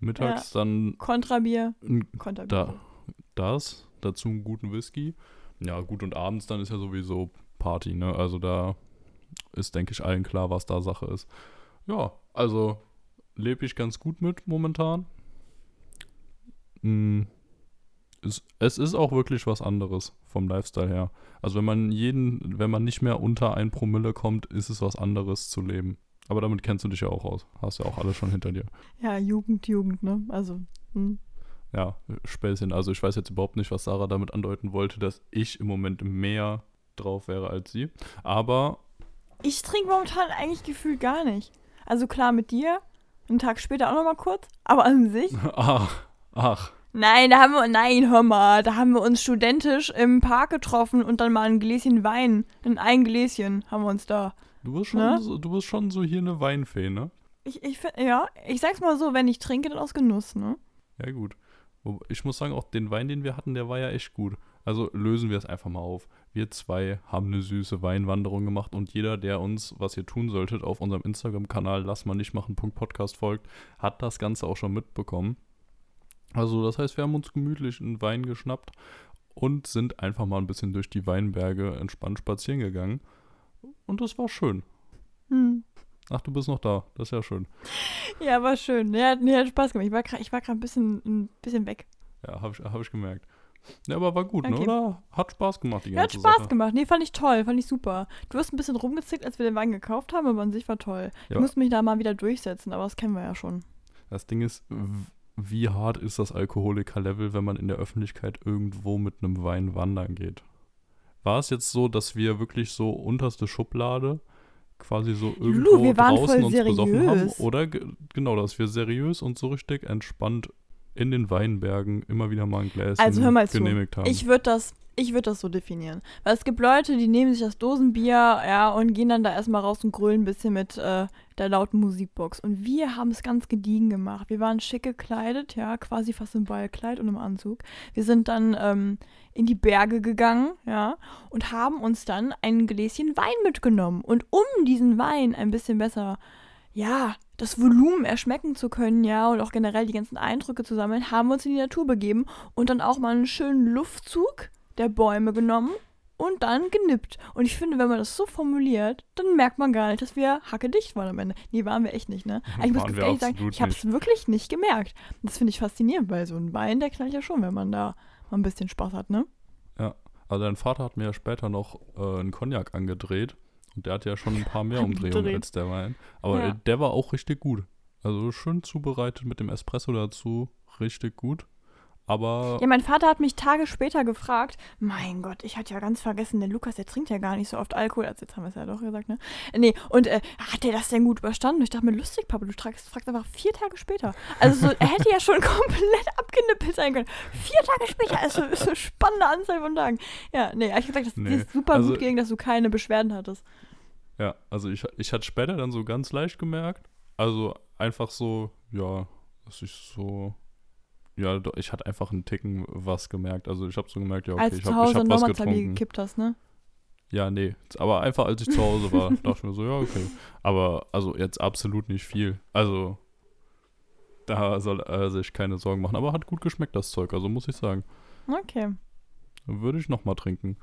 Mittags ja. dann. Kontrabier. Kontrabier. Da, das, dazu einen guten Whisky. Ja, gut, und abends dann ist ja sowieso Party, ne? Also da ist, denke ich, allen klar, was da Sache ist. Ja, also lebe ich ganz gut mit momentan. Mm, es, es ist auch wirklich was anderes vom Lifestyle her. Also wenn man jeden, wenn man nicht mehr unter ein Promille kommt, ist es was anderes zu leben. Aber damit kennst du dich ja auch aus. Hast ja auch alles schon hinter dir. Ja, Jugend, Jugend, ne? Also. Hm. Ja, Späßchen. Also ich weiß jetzt überhaupt nicht, was Sarah damit andeuten wollte, dass ich im Moment mehr drauf wäre als sie. Aber. Ich trinke momentan eigentlich gefühlt gar nicht. Also klar mit dir, einen Tag später auch nochmal kurz, aber an sich. Ach, ach. Nein, da haben wir, nein, hör mal, da haben wir uns studentisch im Park getroffen und dann mal ein Gläschen Wein, in ein Gläschen haben wir uns da. Du bist schon, Ne? so, du bist schon so hier eine Weinfee, ne? Ich, ich, find- ja, ich sag's mal so, wenn ich trinke, dann aus Genuss, ne? Ja, gut. Ich muss sagen, auch den Wein, den wir hatten, der war ja echt gut. Also lösen wir es einfach mal auf. Wir zwei haben eine süße Weinwanderung gemacht und jeder, der uns, was ihr tun solltet, auf unserem Instagram-Kanal lass mal nicht machen, Podcast folgt, hat das Ganze auch schon mitbekommen. Also, das heißt, wir haben uns gemütlich einen Wein geschnappt und sind einfach mal ein bisschen durch die Weinberge entspannt spazieren gegangen. Und das war schön. Hm. Ach, du bist noch da. Das ist ja schön. Ja, war schön. Ja, hat, nee, hat Spaß gemacht. Ich war gerade war grad ein bisschen, ein bisschen weg. Ja, habe ich, hab ich gemerkt. Ja, aber war gut, ne, Okay. oder? Hat Spaß gemacht, die Ja, hat ganze Spaß Sache. gemacht. Nee, fand ich toll, fand ich super. Du hast ein bisschen rumgezickt, als wir den Wein gekauft haben, aber an sich war toll. Ich Ja. musste mich da mal wieder durchsetzen, aber das kennen wir ja schon. Das Ding ist, wie hart ist das Alkoholiker-Level, wenn man in der Öffentlichkeit irgendwo mit einem Wein wandern geht? War es jetzt so, dass wir wirklich so unterste Schublade quasi so irgendwo wir waren draußen uns besoffen haben? seriös. Oder ge- genau, dass wir seriös und so richtig entspannt in den Weinbergen immer wieder mal ein Gläschen Also hör mal zu. genehmigt haben? Ich würde das, ich würd das so definieren. Weil es gibt Leute, die nehmen sich das Dosenbier, ja, und gehen dann da erstmal raus und grölen ein bisschen mit äh, der lauten Musikbox. Und wir haben es ganz gediegen gemacht. Wir waren schick gekleidet, ja, quasi fast im Ballkleid und im Anzug. Wir sind dann ähm, in die Berge gegangen, ja, und haben uns dann ein Gläschen Wein mitgenommen. Und um diesen Wein ein bisschen besser, ja, das Volumen erschmecken zu können, ja, und auch generell die ganzen Eindrücke zu sammeln, haben wir uns in die Natur begeben und dann auch mal einen schönen Luftzug der Bäume genommen und dann genippt. Und ich finde, wenn man das so formuliert, dann merkt man gar nicht, dass wir hackedicht waren am Ende. Nee, waren wir echt nicht, ne? Aber ich muss ganz ehrlich sagen, ich habe es wirklich nicht gemerkt. Das finde ich faszinierend, weil so ein Wein, der knallt ja schon, wenn man da mal ein bisschen Spaß hat, ne? Also dein Vater hat mir ja später noch äh, einen Cognac angedreht und der hat ja schon ein paar mehr Umdrehungen als der Wein. Aber Ja. äh, der war auch richtig gut. Also schön zubereitet mit dem Espresso dazu, richtig gut. Aber Ja, mein Vater hat mich Tage später gefragt, mein Gott, ich hatte ja ganz vergessen, der Lukas, der trinkt ja gar nicht so oft Alkohol, also jetzt haben wir es ja doch gesagt, ne? Nee, und äh, hat der das denn gut überstanden? Ich dachte mir, lustig, Papa, du fragst, fragst einfach vier Tage später. Also so, er hätte ja schon komplett abgenippelt sein können. Vier Tage später ist so, ist so eine spannende Anzahl von Tagen. Ja, nee, ehrlich gesagt, das Nee, ist super also- gut gegen, dass du keine Beschwerden hattest. ja, also ich, ich hatte später dann so ganz leicht gemerkt. Also einfach so, ja, dass ich so. Ja, ich hatte einfach einen Ticken was gemerkt. Also ich habe so gemerkt, ja, okay, als du ich zu habe ich Hause hab was nochmal Zabi getrunken. gekippt hast, ne? Ja, nee. Aber einfach als ich zu Hause war, dachte ich mir so, ja, okay. Aber also jetzt absolut nicht viel. Also da soll er sich keine Sorgen machen. Aber hat gut geschmeckt, das Zeug, also muss ich sagen. Okay. Würde ich nochmal trinken.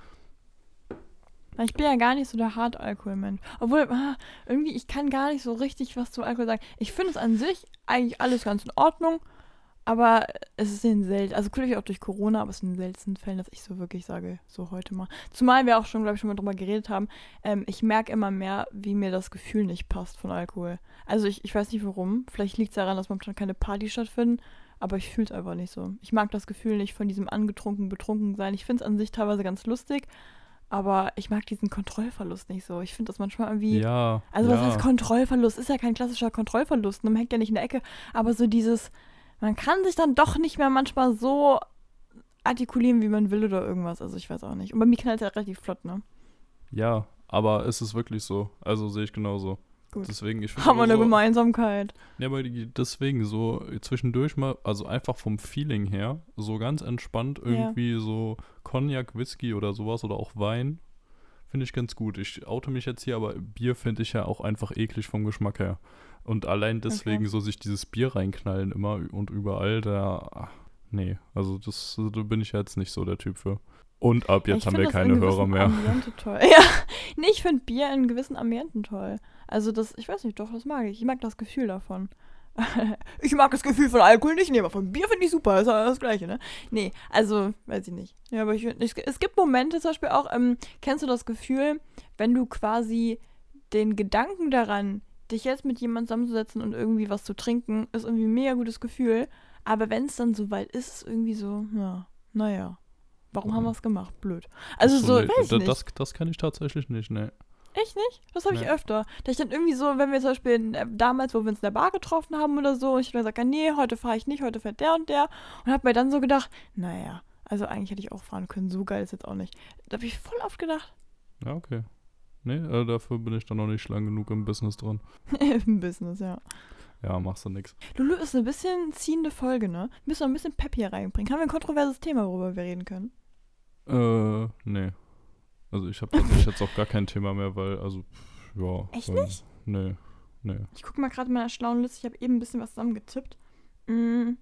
Ich bin ja gar nicht so der Hartalkoholmensch. Obwohl, ah, irgendwie, ich kann gar nicht so richtig was zu Alkohol sagen. Ich finde es an sich eigentlich alles ganz in Ordnung, aber es ist in den selten, also natürlich auch durch Corona, aber es ist in den seltensten Fällen, dass ich so wirklich sage, so heute mal. Zumal wir auch schon, glaube ich, schon mal drüber geredet haben, ähm, ich merke immer mehr, wie mir das Gefühl nicht passt von Alkohol. Also ich, ich weiß nicht warum. Vielleicht liegt es daran, dass momentan keine Partys stattfinden, aber ich fühle es einfach nicht so. Ich mag das Gefühl nicht von diesem angetrunken, betrunken sein. Ich finde es an sich teilweise ganz lustig, aber ich mag diesen Kontrollverlust nicht so. Ich finde das manchmal irgendwie. Ja. Also ja. was heißt Kontrollverlust? Ist ja kein klassischer Kontrollverlust. Man hängt ja nicht in der Ecke. Aber so dieses, man kann sich dann doch nicht mehr manchmal so artikulieren, wie man will oder irgendwas. Also ich weiß auch nicht. Und bei mir knallt es ja relativ flott, ne? Ja, aber es ist wirklich so. Also sehe ich genauso. Gut. Deswegen, ich Haben wir eine so, Gemeinsamkeit. Ja, aber die, deswegen so zwischendurch mal, also einfach vom Feeling her, so ganz entspannt irgendwie so Cognac, Whisky oder sowas oder auch Wein, finde ich ganz gut. Ich oute mich jetzt hier, aber Bier finde ich ja auch einfach eklig vom Geschmack her. Und allein deswegen Okay. so sich dieses Bier reinknallen immer und überall, da, nee, also das, da bin ich jetzt nicht so der Typ für. Und ab jetzt Ich haben wir keine in Hörer gewissen mehr. Ambiente toll. Ja, nee, ich finde Bier in gewissen Ambienten toll. Also das, ich weiß nicht, doch, das mag ich. Ich mag das Gefühl davon. ich mag das Gefühl von Alkohol nicht, nee, aber von Bier finde ich super, ist ja das Gleiche, ne? Nee, also, weiß ich nicht. Ja, aber ich, ich, es gibt Momente zum Beispiel auch, ähm, kennst du das Gefühl, wenn du quasi den Gedanken daran, dich jetzt mit jemandem zusammenzusetzen und irgendwie was zu trinken, ist irgendwie ein mega gutes Gefühl. Aber wenn es dann soweit ist, ist es irgendwie so, ja, naja. Warum haben Mhm. wir es gemacht? Blöd. Also Ach so, nee, weiß ich nicht. Das, das kann ich tatsächlich nicht, ne. Echt nicht? Das habe ich Nee. öfter. Da ich dann irgendwie so, wenn wir zum Beispiel in, äh, damals, wo wir uns in der Bar getroffen haben oder so, und ich dann gesagt, ah, nee, heute fahre ich nicht, heute fährt der und der. Und habe mir dann so gedacht, naja, also eigentlich hätte ich auch fahren können, so geil ist jetzt auch nicht. Da habe ich voll oft gedacht, Ja, okay. Nee, äh, dafür bin ich dann noch nicht lang genug im Business drin. im Business, ja. Ja, machst du nix. Lulu ist eine bisschen ziehende Folge, ne? Wir müssen noch ein bisschen Pep hier reinbringen. Haben wir ein kontroverses Thema, worüber wir reden können? Äh, nee. Also ich habe tatsächlich jetzt auch gar kein Thema mehr, weil, also, ja. Echt weil, nicht? Nee, nee. Ich gucke mal gerade in meiner schlauen Liste. Ich habe eben ein bisschen was zusammengetippt. Mm.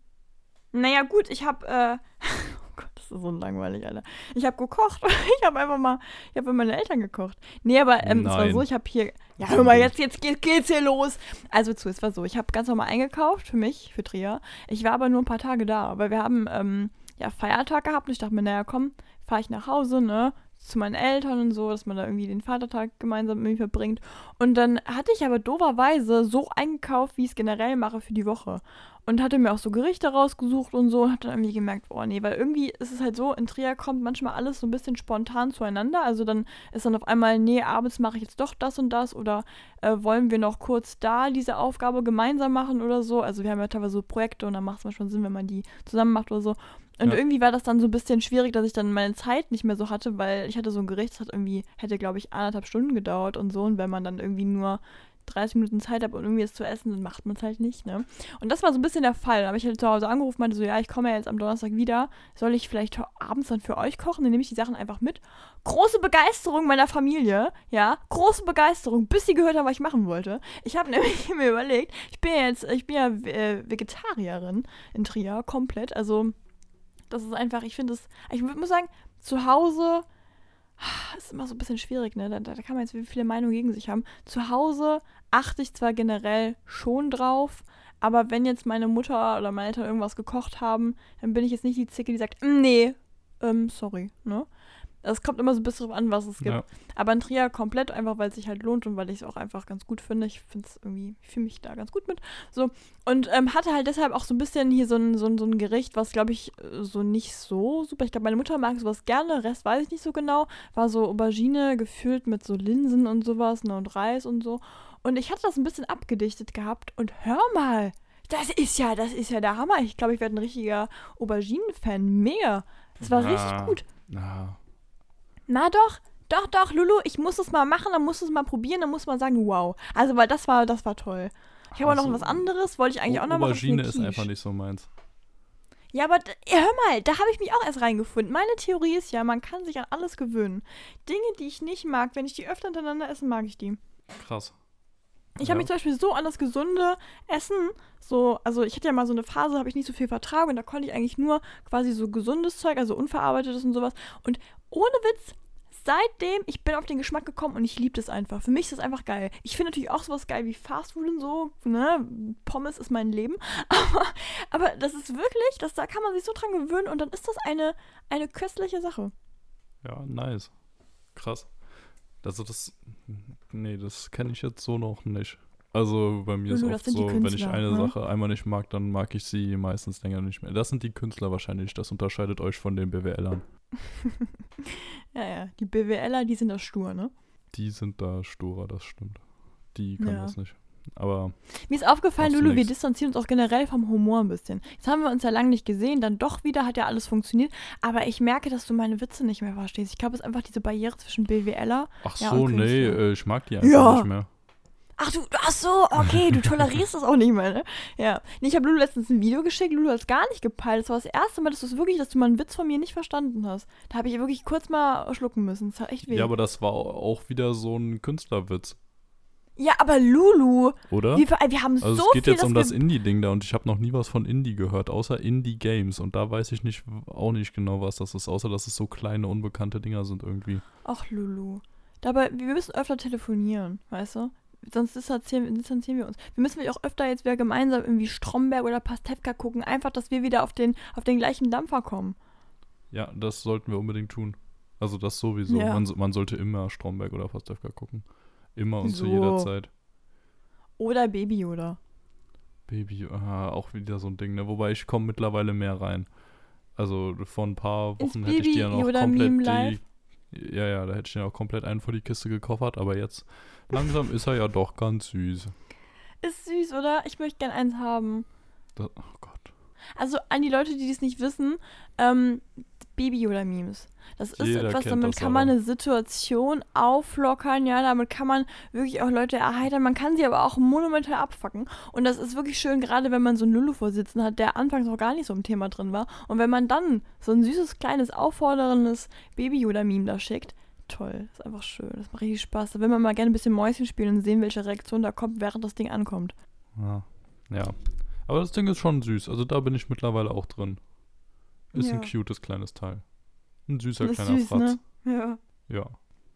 Naja, gut, ich habe. Äh, ist so langweilig, Alter. Ich habe gekocht. Ich habe einfach mal. Ich habe für meine Eltern gekocht. Nee, aber ähm, es war so, ich habe hier. Ja, hör mal, jetzt, jetzt geht, geht's hier los. Also zu, es war so, ich habe ganz normal eingekauft für mich, für Trier. Ich war aber nur ein paar Tage da, weil wir haben ähm, ja Feiertag gehabt und ich dachte mir, naja, komm, fahre ich nach Hause, ne? Zu meinen Eltern und so, dass man da irgendwie den Vatertag gemeinsam mit mir verbringt. Und dann hatte ich aber doverweise so eingekauft, wie ich es generell mache für die Woche. Und hatte mir auch so Gerichte rausgesucht und so und habe dann irgendwie gemerkt, oh nee, weil irgendwie ist es halt so, in Trier kommt manchmal alles so ein bisschen spontan zueinander. Also dann ist dann auf einmal, nee, abends mache ich jetzt doch das und das oder äh, wollen wir noch kurz da diese Aufgabe gemeinsam machen oder so. Also wir haben ja teilweise so Projekte und dann macht es manchmal Sinn, wenn man die zusammen macht oder so. Und Ja. irgendwie war das dann so ein bisschen schwierig, dass ich dann meine Zeit nicht mehr so hatte, weil ich hatte so ein Gericht, das hat irgendwie, hätte glaube ich anderthalb Stunden gedauert und so. Und wenn man dann irgendwie nur 30 Minuten Zeit hat, um irgendwie es zu essen, dann macht man es halt nicht, ne? Und das war so ein bisschen der Fall. Da habe ich halt zu Hause angerufen, meinte so, ja, ich komme ja jetzt am Donnerstag wieder. Soll ich vielleicht abends dann für euch kochen? Dann nehme ich die Sachen einfach mit. Große Begeisterung meiner Familie, ja, große Begeisterung, bis sie gehört haben, was ich machen wollte. Ich habe nämlich mir überlegt, ich bin ja jetzt, ich bin ja äh, Vegetarierin in Trier, komplett. Also, das ist einfach, ich finde es, ich muss sagen, zu Hause ist immer so ein bisschen schwierig, ne? Da, da kann man jetzt wie viele Meinungen gegen sich haben. Zu Hause achte ich zwar generell schon drauf, aber wenn jetzt meine Mutter oder meine Eltern irgendwas gekocht haben, dann bin ich jetzt nicht die Zicke, die sagt, "Mm, nee, ähm, sorry, ne? Es kommt immer so ein bisschen drauf an, was es gibt. Ja. Aber in Trier komplett einfach, weil es sich halt lohnt und weil ich es auch einfach ganz gut finde. Ich finde es irgendwie, ich fühle mich da ganz gut mit. So. Und ähm, hatte halt deshalb auch so ein bisschen hier so ein, so ein, so ein Gericht, was glaube ich äh, so nicht so super. Ich glaube, meine Mutter mag sowas gerne, Rest weiß ich nicht so genau. War so Aubergine gefüllt mit so Linsen und sowas, ne, und Reis und so. Und ich hatte das ein bisschen abgedichtet gehabt und hör mal. Das ist ja, das ist ja der Hammer. Ich glaube, ich werde ein richtiger Auberginen-Fan. Mega. Das war Ja. richtig gut. Na, Na doch, doch, doch, Lulu, ich muss es mal machen, dann muss es mal probieren, dann muss man sagen, wow. Also, weil das war, das war toll. Ich habe auch noch Also, was anderes, wollte ich eigentlich auch noch machen. Aubergine ist einfach nicht so meins. Ja, aber d- hör mal, da habe ich mich auch erst reingefunden. Meine Theorie ist ja, man kann sich an alles gewöhnen. Dinge, die ich nicht mag, wenn ich die öfter hintereinander esse, mag ich die. Krass. Ich Ja. habe mich zum Beispiel so an das gesunde Essen, so, also ich hatte ja mal so eine Phase, habe ich nicht so viel vertragen und da konnte ich eigentlich nur quasi so gesundes Zeug, also unverarbeitetes und sowas. Und ohne Witz, seitdem, ich bin auf den Geschmack gekommen und ich liebe das einfach. Für mich ist das einfach geil. Ich finde natürlich auch sowas geil wie Fastfood und so, ne? Pommes ist mein Leben. Aber, aber das ist wirklich, das, da kann man sich so dran gewöhnen und dann ist das eine, eine köstliche Sache. Ja, nice. Krass. Also das, nee, das kenne ich jetzt so noch nicht. Also bei mir ist Lulu, das oft so, wenn ich eine ne? Sache einmal nicht mag, dann mag ich sie meistens länger nicht mehr. Das sind die Künstler wahrscheinlich, das unterscheidet euch von den BWLern. Ja, ja, die BWLer, die sind das stur, ne? Die sind da sturer, das stimmt. Die können Ja. das nicht. Aber Mir ist aufgefallen, Lulu, wir distanzieren uns auch generell vom Humor ein bisschen. Jetzt haben wir uns ja lange nicht gesehen, dann doch wieder hat ja alles funktioniert. Aber ich merke, dass du meine Witze nicht mehr verstehst. Ich glaube, es ist einfach diese Barriere zwischen BWLer. ach Ja, so, nee, äh, ich mag die einfach Ja. nicht mehr. Ach du, ach so, okay, du tolerierst das auch nicht mehr, ne? Ja. Nee, ich habe Lulu letztens ein Video geschickt, Lulu hat es gar nicht gepeilt. Das war das erste Mal, dass du es wirklich, dass du mal einen Witz von mir nicht verstanden hast. Da habe ich wirklich kurz mal schlucken müssen. Das hat echt weh. Ja, aber das war auch wieder so ein Künstlerwitz, ja, aber Lulu, oder? wir, wir haben Also so es geht viel, jetzt um das Indie-Ding da und ich habe noch nie was von Indie gehört, außer Indie-Games. Und da weiß ich nicht, auch nicht genau, was das ist, außer dass es so kleine, unbekannte Dinger sind irgendwie. Ach, Lulu. Dabei, wir müssen öfter telefonieren, weißt du? Sonst distanzieren, distanzieren wir uns. Wir müssen auch öfter jetzt wieder gemeinsam irgendwie Stromberg oder Pastewka gucken. Einfach, dass wir wieder auf den, auf den gleichen Dampfer kommen. Ja, das sollten wir unbedingt tun. Also das sowieso. Ja. Man, man sollte immer Stromberg oder Pastewka gucken. Immer und zu So. jeder Zeit. Oder Baby, oder? Baby, ah, auch wieder so ein Ding, ne? Wobei ich komme mittlerweile mehr rein. Also vor ein paar Ins Wochen hätte ich die ja noch komplett die. Ja, ja, da hätte ich den auch komplett einen vor die Kiste gekoffert, aber jetzt langsam ist er ja doch ganz süß. Ist süß, oder? Ich möchte gern eins haben. Das, oh Gott. Also an die Leute, die das nicht wissen, ähm, Baby-Yoda-Memes. Das ist Jeder etwas, damit kann man aber. eine Situation auflockern, ja, damit kann man wirklich auch Leute erheitern, man kann sie aber auch monumental abfacken. Und das ist wirklich schön, gerade wenn man so einen Lulu vorsitzen hat, der anfangs noch gar nicht so im Thema drin war. Und wenn man dann so ein süßes, kleines, aufforderndes Baby-Yoda-Meme da schickt, toll, ist einfach schön, das macht richtig Spaß. Da will man mal gerne ein bisschen Mäuschen spielen und sehen, welche Reaktion da kommt, während das Ding ankommt. Ja. ja. Aber das Ding ist schon süß. Also da bin ich mittlerweile auch drin. Ist ein Ja. cutes kleines Teil. Ein süßer Das kleiner süß, Fratz. ne? Ja. Ja.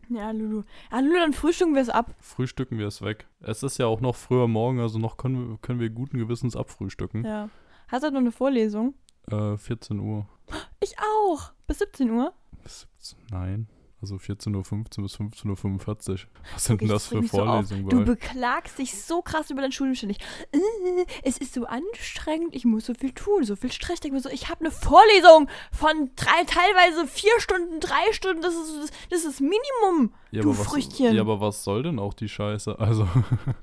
Ja, Lulu. Ja, Lulu, dann frühstücken wir es ab. Frühstücken wir es weg. Es ist ja auch noch früher Morgen, also noch können wir, können wir guten Gewissens abfrühstücken. Ja. Hast du noch eine Vorlesung? Äh, 14 Uhr. Ich auch. Bis 17 Uhr. Bis 17, nein. Also 14.15 Uhr bis 15.45 Uhr. Was sind denn das für mich so. Vorlesungen Du beklagst dich so krass über dein Studium ständig. Äh, es ist so anstrengend, ich muss so viel tun, so viel Stress. Ich so, ich habe eine Vorlesung von drei, teilweise vier Stunden, drei Stunden. Das ist das, das ist Minimum. Ja, du aber was, Früchtchen. Ja, aber was soll denn auch die Scheiße? Also,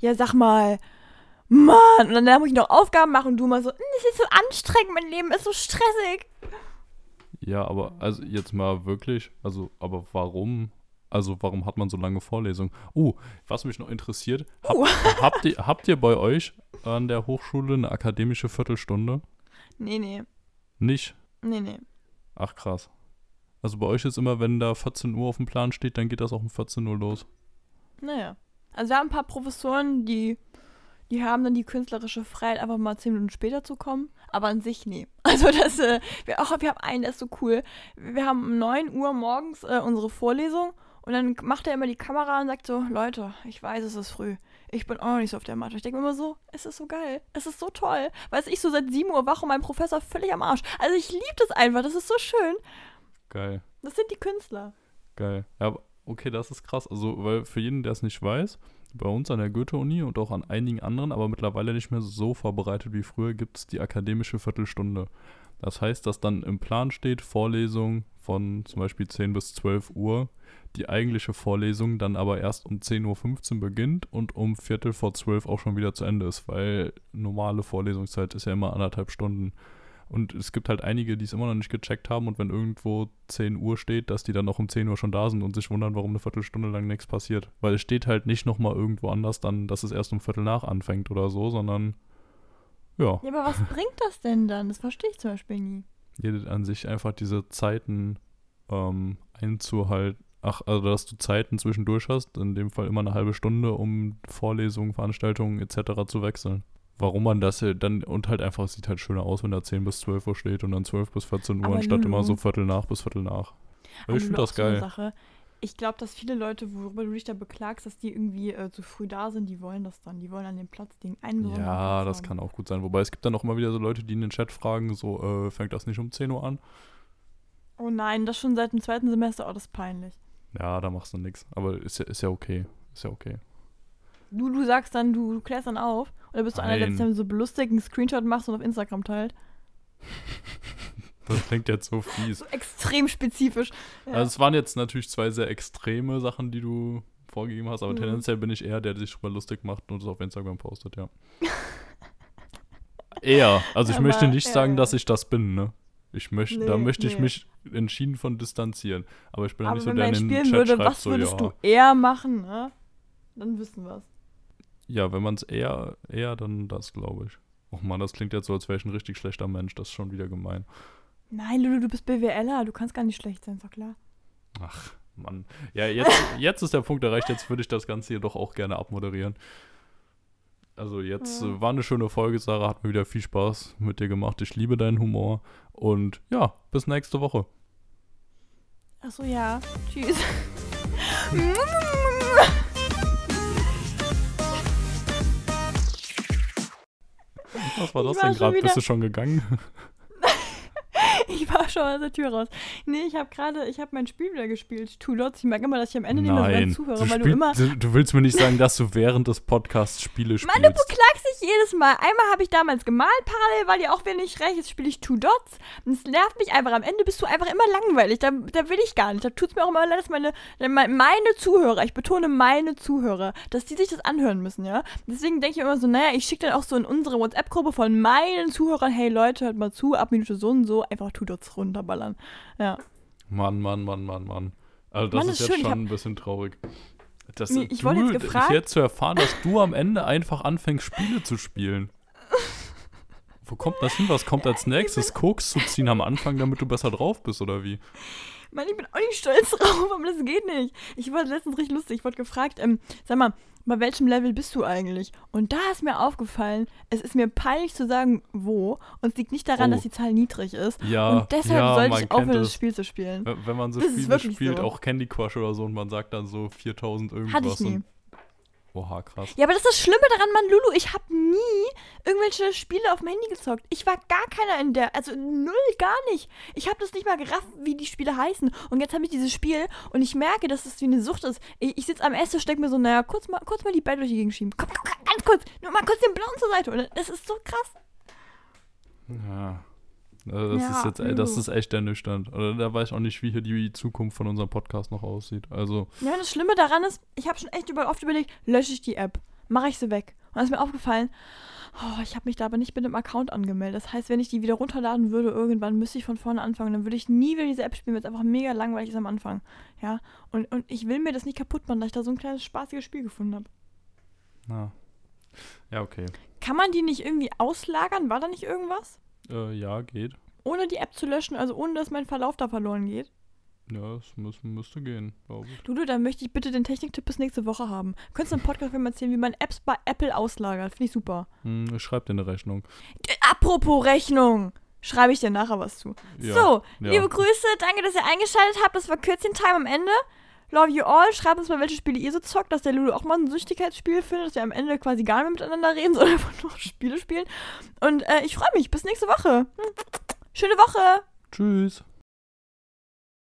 Ja, sag mal. Mann, und dann muss ich noch Aufgaben machen und du mal so, "Mm, es ist so anstrengend, mein Leben ist so stressig. Ja, aber also jetzt mal wirklich, also, aber warum? Also, warum hat man so lange Vorlesungen? Oh, was mich noch interessiert, hab, Uh. habt, ihr, habt ihr bei euch an der Hochschule eine akademische Viertelstunde? Nee, nee, Nicht? nee, nee. Ach krass. Also bei euch ist immer, wenn da 14 Uhr auf dem Plan steht, dann geht das auch um 14 Uhr los. Naja. Also wir haben ein paar Professoren, die, die haben dann die künstlerische Freiheit, einfach mal zehn Minuten später zu kommen. Aber an sich, nee. Also das, äh, wir, auch, wir haben einen, der ist so cool. Wir haben um 9 Uhr morgens äh, unsere Vorlesung und dann macht er immer die Kamera und sagt so, Leute, ich weiß, es ist früh. Ich bin auch noch nicht so auf der Matte. Ich denke mir immer so, es ist so geil. Es ist so toll. Weißt du, ich so seit 7 Uhr wach und mein Professor völlig am Arsch. Also ich liebe das einfach. Das ist so schön. Geil. Das sind die Künstler. Geil. Ja, okay, das ist krass. Also, weil für jeden, der es nicht weiß, bei uns an der Goethe-Uni und auch an einigen anderen, aber mittlerweile nicht mehr so vorbereitet wie früher, gibt es die akademische Viertelstunde. Das heißt, dass dann im Plan steht, Vorlesung von zum Beispiel 10 bis 12 Uhr, die eigentliche Vorlesung dann aber erst um 10.15 Uhr beginnt und um Viertel vor 12 auch schon wieder zu Ende ist, weil normale Vorlesungszeit ist ja immer anderthalb Stunden. Und es gibt halt einige, die es immer noch nicht gecheckt haben und wenn irgendwo 10 Uhr steht, dass die dann noch um 10 Uhr schon da sind und sich wundern, warum eine Viertelstunde lang nichts passiert. Weil es steht halt nicht nochmal irgendwo anders dann, dass es erst um Viertel nach anfängt oder so, sondern ja, Ja, aber was bringt das denn dann? Das verstehe ich zum Beispiel nie. jede an sich einfach diese Zeiten ähm, einzuhalten. Ach, also dass du Zeiten zwischendurch hast, in dem Fall immer eine halbe Stunde, um Vorlesungen, Veranstaltungen etc. zu wechseln. Warum man das dann und halt einfach, es sieht halt schöner aus, wenn da 10 bis 12 Uhr steht und dann 12 bis 14 Uhr, Aber anstatt immer so Viertel nach bis Viertel nach. Aber ich finde das so geil. Sache. Ich glaube, dass viele Leute, worüber du dich da beklagst, dass die irgendwie äh, zu früh da sind, die wollen das dann. Die wollen an den Platz, den einen Ja, das kann auch gut sein. Wobei es gibt dann auch immer wieder so Leute, die in den Chat fragen, so, äh, fängt das nicht um 10 Uhr an? Oh nein, das schon seit dem zweiten Semester, oh, das ist peinlich. Ja, da machst du nichts. Aber ist ja, ist ja okay. Ist ja okay. Du, du sagst dann, du, du klärst dann auf. Oder bist du einer, der Nein. dann so belustigt, einen Screenshot machst und auf Instagram teilt? Das klingt jetzt so fies. So extrem spezifisch. Ja. Also es waren jetzt natürlich zwei sehr extreme Sachen, die du vorgegeben hast, aber Mhm. tendenziell bin ich eher der, der sich drüber lustig macht und es auf Instagram postet, ja. eher. Also ich Aber, möchte nicht ja, sagen, ja. dass ich das bin, ne? Ich möchte, da Nee, möchte ich nee. mich entschieden von distanzieren. Aber ich bin ja Aber nicht so der, der in den Chat würde, schreibt, was so, würdest ja. du eher machen, ne? Dann wissen wir's. Ja, wenn man es eher, eher, dann das, glaube ich. Och man, das klingt jetzt so, als wäre ich ein richtig schlechter Mensch. Das ist schon wieder gemein. Nein, Lulu, du bist BWLer, du kannst gar nicht schlecht sein, ist doch klar. Ach, Mann. Ja, jetzt, jetzt ist der Punkt erreicht. Jetzt würde ich das Ganze hier doch auch gerne abmoderieren. Also jetzt Ja. äh, war eine schöne Folge, Sarah. Hat mir wieder viel Spaß mit dir gemacht. Ich liebe deinen Humor. Und ja, bis nächste Woche. Achso, ja. Tschüss. Was war das war denn gerade? Bist du schon gegangen? Ich war schon aus der Tür raus. Nee, ich habe gerade, ich habe mein Spiel wieder gespielt. Two Dots. Ich merke immer, dass ich am Ende nicht mehr so Nein, ganz zuhöre, du, weil du immer. du, du willst mir nicht sagen, dass du während des Podcasts Spiele spielst. Mann, du beklagst dich jedes Mal. Einmal habe ich damals gemalt, parallel war dir auch wenig recht. Jetzt spiele ich Two Dots. Und es nervt mich einfach. Am Ende bist du einfach immer langweilig. Da, da will ich gar nicht. Da tut es mir auch immer leid, dass meine, meine Zuhörer, ich betone meine Zuhörer, dass die sich das anhören müssen, ja. Deswegen denke ich immer so, naja, ich schicke dann auch so in unsere WhatsApp-Gruppe von meinen Zuhörern, hey Leute, hört mal zu, ab Minute so und so, einfach Two Dots runterballern. Ja. Mann, Mann, Mann, Mann, Mann. Also das Mann, ist ist jetzt schön, schon ein bisschen traurig. Das, Nee, ich wurde jetzt gefragt- jetzt zu erfahren, dass du am Ende einfach anfängst, Spiele zu spielen. Wo kommt das hin? Was kommt als nächstes? Koks zu ziehen am Anfang, damit du besser drauf bist, oder wie? Mann, ich bin auch nicht stolz drauf, aber das geht nicht. Ich wurde letztens richtig lustig. Ich wurde gefragt, ähm, sag mal, bei welchem Level bist du eigentlich? Und da ist mir aufgefallen, es ist mir peinlich zu sagen, wo. Und es liegt nicht daran, Oh. dass die Zahl niedrig ist. Ja, und deshalb ja, sollte ich aufhören, das. Spiel zu spielen. Wenn man so Das Spiele spielt, so. auch Candy Crush oder so, und man sagt dann so 4000 irgendwas. Hatte ich nie. Oha, krass. Ja, aber das ist das Schlimme daran, Mann, Lulu. Ich habe nie irgendwelche Spiele auf dem Handy gezockt. Ich war gar keiner in der, also null, gar nicht. Ich habe das nicht mal gerafft, wie die Spiele heißen. Und jetzt habe ich dieses Spiel und ich merke, dass es wie eine Sucht ist. Ich, ich sitze am Esstisch, denke mir so, naja, kurz mal, kurz mal die Bälle durch die Gegend schieben. Komm, komm, komm, ganz kurz. Nur mal kurz den blauen zur Seite. Und das ist so krass. Ja. Also das Ja, ist jetzt, ey, das ist echt ernüchternd. Oder da weiß ich auch nicht, wie hier die Zukunft von unserem Podcast noch aussieht. Also, Ja, das Schlimme daran ist, ich habe schon echt über, oft überlegt, lösche ich die App, mache ich sie weg. Und dann ist mir aufgefallen, oh, ich habe mich da aber nicht mit dem Account angemeldet. Das heißt, wenn ich die wieder runterladen würde, irgendwann müsste ich von vorne anfangen. Dann würde ich nie wieder diese App spielen, weil es einfach mega langweilig ist am Anfang. Ja, und, und ich will mir das nicht kaputt machen, dass ich da so ein kleines spaßiges Spiel gefunden habe. na. Ja, okay. Kann man die nicht irgendwie auslagern? War da nicht irgendwas? Äh, ja, geht. Ohne die App zu löschen, also ohne dass mein Verlauf da verloren geht? Ja, es muss, müsste gehen, glaube ich. Dudu, dann möchte ich bitte den Techniktipp bis nächste Woche haben. Könntest du im Podcast mal erzählen, wie man Apps bei Apple auslagert? Finde ich super. Hm, ich schreib dir eine Rechnung. Apropos Rechnung. Schreibe ich dir nachher was zu. Ja, so, ja. liebe Grüße, danke, dass ihr eingeschaltet habt. Das war Kürzchen-Time am Ende. Love you all. Schreibt uns mal, welche Spiele ihr so zockt, dass der Lulu auch mal ein Süchtigkeitsspiel findet, dass wir am Ende quasi gar nicht mehr miteinander reden, sondern einfach nur Spiele spielen. Und äh, ich freue mich. Bis nächste Woche. Schöne Woche. Tschüss.